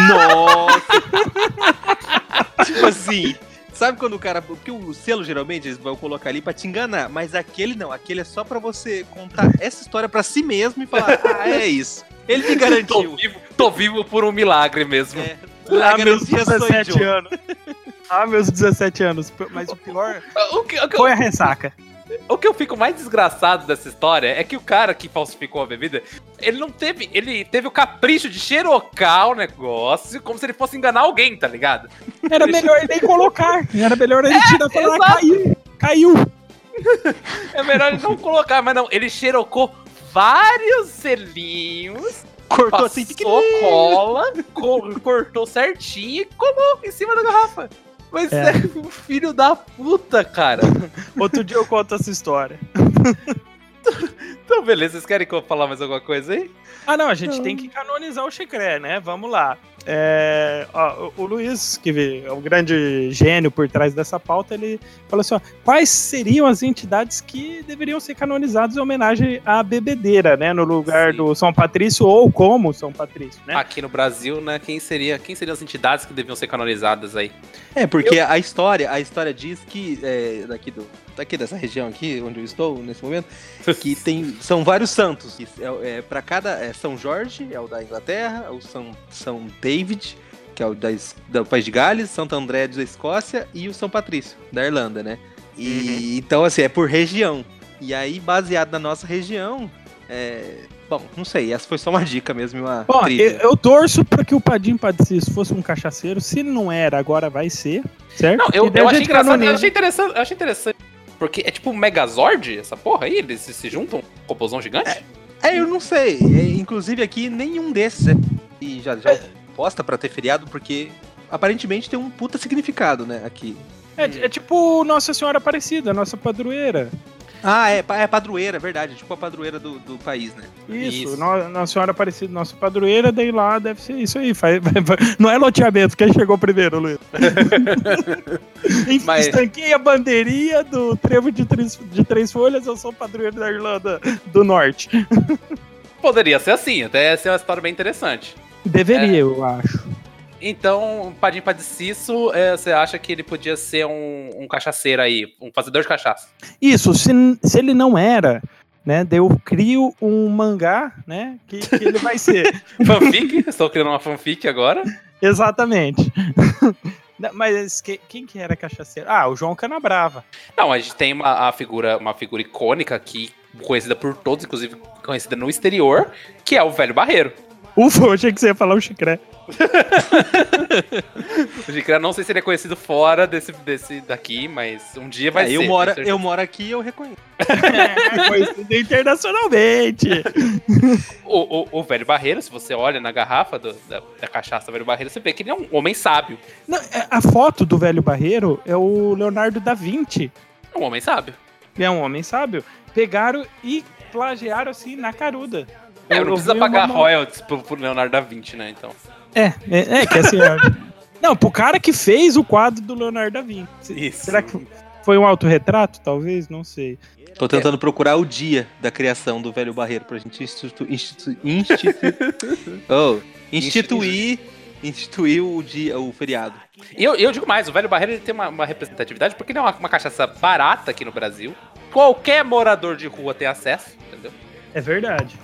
Nossa! tipo assim, sabe quando o cara. Porque o selo geralmente eles vão colocar ali pra te enganar, mas aquele não, aquele é só pra você contar essa história pra si mesmo e falar, ah, é isso. Ele me Tô garantiu. vivo, tô vivo por um milagre mesmo. É, Ah, meus garantia sou 17 eu. anos. Ah, meus 17 anos. Mas o pior O, que, o que- foi a ressaca. O que eu fico mais desgraçado dessa história é que o cara que falsificou a bebida, ele não teve. Ele teve o capricho de xerocar o negócio como se ele fosse enganar alguém, tá ligado? Era melhor ele nem colocar. Era melhor ele tirar e falar, ah, caiu. Caiu. É melhor ele não colocar, mas não, ele xerocou vários selinhos, Cortou assim, passou cola, co- cortou certinho e colou em cima da garrafa. Mas É. é um filho da puta, cara. Outro dia eu conto essa história. Então, beleza, vocês querem que eu falar mais alguma coisa aí? Ah, não, a gente tem que canonizar o Chicré, né? Vamos lá. É, ó, o, Luiz, que é o grande gênio por trás dessa pauta, ele falou assim: ó, quais seriam as entidades que deveriam ser canonizadas em homenagem à bebedeira, né? No lugar Sim. do São Patrício ou como São Patrício, né? Aqui no Brasil, né, quem seria, quem seriam as entidades que deviam ser canonizadas aí? É, porque a história, a história diz que é, daqui do daqui dessa região aqui onde eu estou nesse momento, que tem são vários santos. que É, é, para cada é São Jorge é o da Inglaterra, o São São David que é o da, do país de Gales, Santo André da Escócia e o São Patrício da Irlanda, né? E então assim é por região. E aí baseado na nossa região, é, bom, não sei, essa foi só uma dica mesmo, uma Bom, eu, eu torço para que o Padim Padeciso fosse um cachaceiro. Se não era, agora vai ser, certo? Não, eu, eu achei engraçado, eu achei interessante, eu achei interessante. Porque é tipo um Megazord, essa porra aí? Eles se, juntam? Um robôzão gigante? É, eu não sei. É, inclusive aqui nenhum desses é. E já, já posta pra ter feriado, porque aparentemente tem um puta significado, né? Aqui. É, é tipo Nossa Senhora Aparecida, nossa padroeira. Ah, é, é padroeira, é verdade. Tipo a padroeira do, do país, né? Isso, Isso. No- Nossa Senhora Aparecida, nossa padroeira, daí lá deve ser isso aí. Faz, não é loteamento, quem chegou primeiro, Luiz? Enfim, Mas- estanquei a bandeirinha do trevo de três, de três folhas, eu sou padroeiro da Irlanda do Norte. Poderia ser assim, até ser uma história bem interessante. Deveria, É. eu acho. Então, Padim Padicisso, é, você acha que ele podia ser um, um cachaceiro aí, um fazedor de cachaça? Isso, se, se ele não era, né, daí eu crio um mangá, né, que, que ele vai ser. Fanfic? Estou criando uma fanfic agora. Exatamente. Mas que- quem que era cachaceiro? Ah, o João Canabrava. Não, a gente tem uma a figura, uma figura icônica aqui, conhecida por todos, inclusive conhecida no exterior, que é o Velho Barreiro. Ufa, eu achei que você ia falar o Chicré. O Gicré não sei se ele é conhecido fora desse, desse daqui, mas um dia vai É, ser. eu, moro, eu moro aqui e eu reconheço. É, conhecido internacionalmente. O, o, o Velho Barreiro, se você olha na garrafa do- da, da cachaça Velho Barreiro, você vê que ele é um homem sábio. Não, é, a foto do velho Barreiro é o Leonardo da Vinci. É um homem sábio. Ele é um homem sábio. Pegaram e plagiaram assim na caruda. É, Eu- não precisa pagar uma- royalties pro, pro Leonardo da Vinci, né? Então. É, é, é que assim. é- Não, pro cara que fez o quadro do Leonardo da Vinci. Isso. Será que foi um autorretrato? Talvez, não sei. Tô tentando procurar o dia da criação do Velho Barreiro pra gente institu, institu, institu, oh, instituir, instituir o dia, o feriado. E eu, eu digo mais, o Velho Barreiro ele tem uma, uma representatividade porque ele é uma, uma cachaça barata aqui no Brasil. Qualquer morador de rua tem acesso, entendeu? É verdade.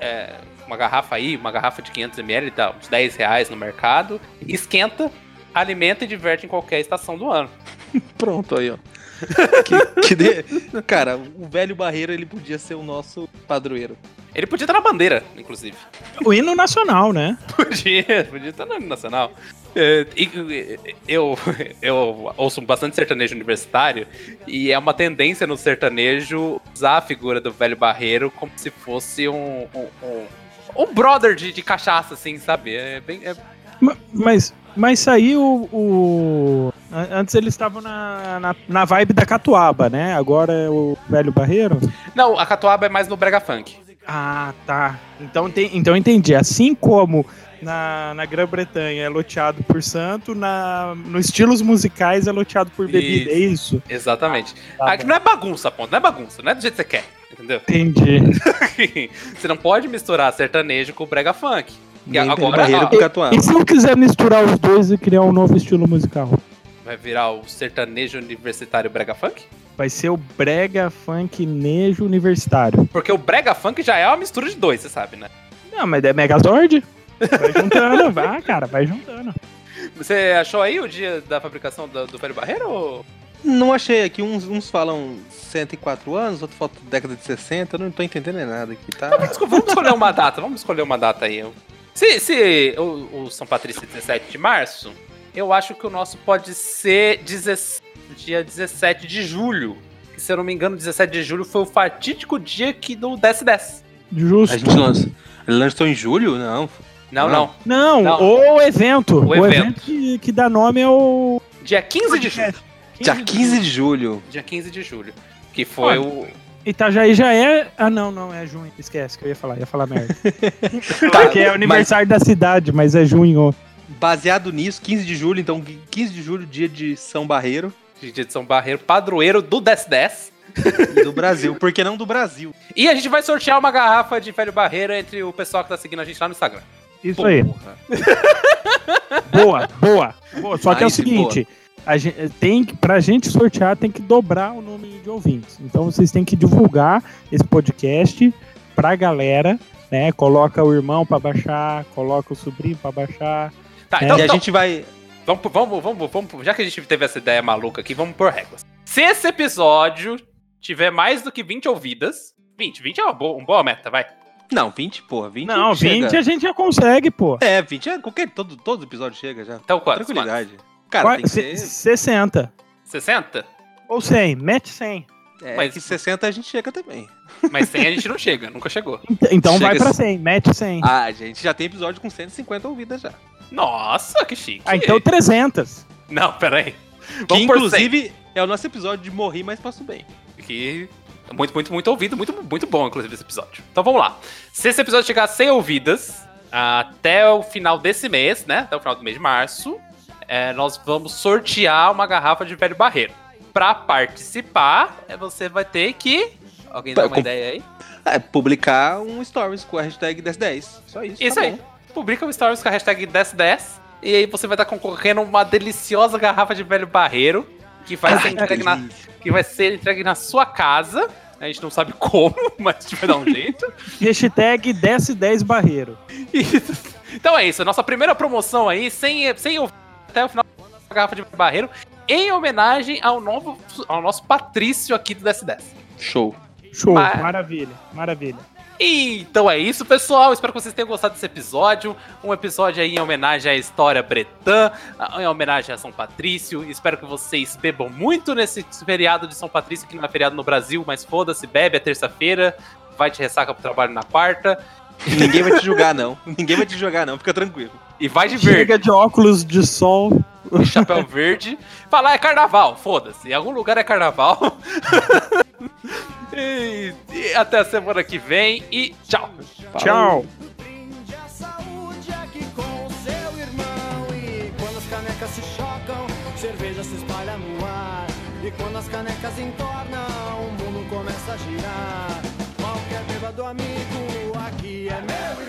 É, uma garrafa aí, uma garrafa de 500ml, dá uns 10 reais no mercado. Esquenta, alimenta e diverte em qualquer estação do ano. Pronto aí, ó. que, que de- Cara, o Velho Barreiro ele podia ser o nosso padroeiro. Ele podia estar na bandeira, inclusive. O hino nacional, né? Podia, podia estar no hino nacional. É, eu, eu ouço bastante sertanejo universitário e é uma tendência no sertanejo usar a figura do velho barreiro como se fosse um, um, um, um brother de, de cachaça, assim, sabe? É bem, é- Ma- Mas, mas saiu o. an- Antes eles estavam na, na, na vibe da Catuaba, né? Agora é o velho Barreiro. Não, a catuaba é mais no brega funk. Ah, tá. Então, tem, então entendi. Assim como na, na Grã-Bretanha é loteado por santo, na, no estilos musicais é loteado por bebida. É isso? Exatamente. Tá Aqui bom. não é bagunça, ponto. Não é bagunça, não é do jeito que você quer. Entendeu? Entendi. você não pode misturar sertanejo com brega funk. E agora Barreiro Catuaba. E se eu quiser misturar os dois e criar um novo estilo musical? vai virar o sertanejo universitário brega funk? Vai ser o brega funk nejo universitário. Porque o brega funk já é uma mistura de dois, você sabe, né? Não, mas é Megazord? Vai juntando, vai, cara, vai juntando. Você achou aí o dia da fabricação do, do Velho Barreiro? ou- Não achei aqui, uns, uns falam 104 anos, outros falam década de 60, eu não tô entendendo nada aqui, tá? Vamos esco- vamos escolher uma data, vamos escolher uma data aí. Se, se o, o São Patrício é 17 de março, eu acho que o nosso pode ser 16 dia 17 de julho. Que, se eu não me engano, 17 de julho foi o fatídico dia que do DS10. Justo. A gente lança. Ele lançou em julho? Não. Não, Não. não. Não, Não. o evento. O O, evento. evento, que, que dá nome ao. Dia 15 de julho. Dia 15 de julho. Dia 15 de julho. Que foi Olha, o. Itajaí já é. Ah, não, não, é junho. Esquece que eu ia falar, ia falar merda. Tá, Porque é o aniversário da cidade, mas é junho. Baseado nisso, 15 de julho, então 15 de julho, dia de São Barreiro Dia de São Barreiro, padroeiro do DS10. e do Brasil. Por que não do Brasil? E a gente vai sortear uma garrafa de Velho Barreiro entre o pessoal que tá seguindo a gente lá no Instagram. Isso aí. Porra. Boa, boa. boa. Só que é o seguinte. A gente, tem que, pra gente sortear, tem que dobrar o número de ouvintes. Então vocês têm que divulgar esse podcast pra galera, né? Coloca o irmão pra baixar, coloca o sobrinho pra baixar. Tá, É. então, e a então, gente vai. vamos, vamos, vamos, vamos, já que a gente teve essa ideia maluca aqui, vamos por regras. Se esse episódio tiver mais do que 20 ouvidas, 20, 20 é uma boa, uma boa meta, vai. Não, 20, porra. 20 Não, chega. 20 a gente já consegue, pô. É, 20 é qualquer. Todo, todo episódio chega já. Então quantos? quantos? Cara, tem que Se- ser. 60. 60? Ou 100, mete 100. É, Mas- que 60 a gente chega também. Mas 100 a gente não chega, nunca chegou. Ent- Então Chega vai pra esse- 100, mete 100. Ah, a gente já tem episódio com 150 ouvidas já. Nossa, que chique. Ah, então 300. Não, peraí. Que Vamos por 100. inclusive é o nosso episódio de morri, mas passo bem. Que Muito, muito, muito ouvido, muito, muito bom, inclusive, esse episódio. Então vamos lá. Se esse episódio chegar a 100 ouvidas até o final desse mês, né? Até o final do mês de março, é, nós vamos sortear uma garrafa de velho barreiro. Pra participar, é, você vai ter que. Alguém dá Tá, uma com- ideia aí? É, publicar um stories com a hashtag 1010. Só isso. Isso tá aí. bom. Publica um stories com a hashtag 1010. E aí você vai estar concorrendo a uma deliciosa garrafa de velho barreiro. Que vai, ser Ai, entregue na, que vai ser entregue na sua casa. A gente não sabe como, mas a gente vai dar um jeito. Hashtag desce 10 barreiro. Isso. Então é isso, nossa primeira promoção aí, sem, sem ouvir até o final da garrafa de barreiro, em homenagem ao, novo, ao nosso Patrício aqui do DS10. Show. Show, Mas- maravilha, maravilha. E, então é isso, pessoal. Espero que vocês tenham gostado desse episódio. Um episódio aí em homenagem à história bretã, em homenagem a São Patrício. Espero que vocês bebam muito nesse feriado de São Patrício, que não é feriado no Brasil, mas foda-se, bebe, é terça-feira, vai te ressaca pro trabalho na quarta. Ninguém vai te julgar, não. Ninguém vai te julgar, não. Fica tranquilo. E vai de verde. Chega de óculos de sol. chapéu verde. Falar é carnaval, foda-se. Em algum lugar é carnaval. e, e até a semana que vem e tchau. Tchau. Brinde a saúde aqui com o seu irmão. E quando as canecas se chocam, cerveja se espalha no ar. E quando as canecas entornam, o mundo começa a girar. Qualquer bêbado amigo, aqui é meu.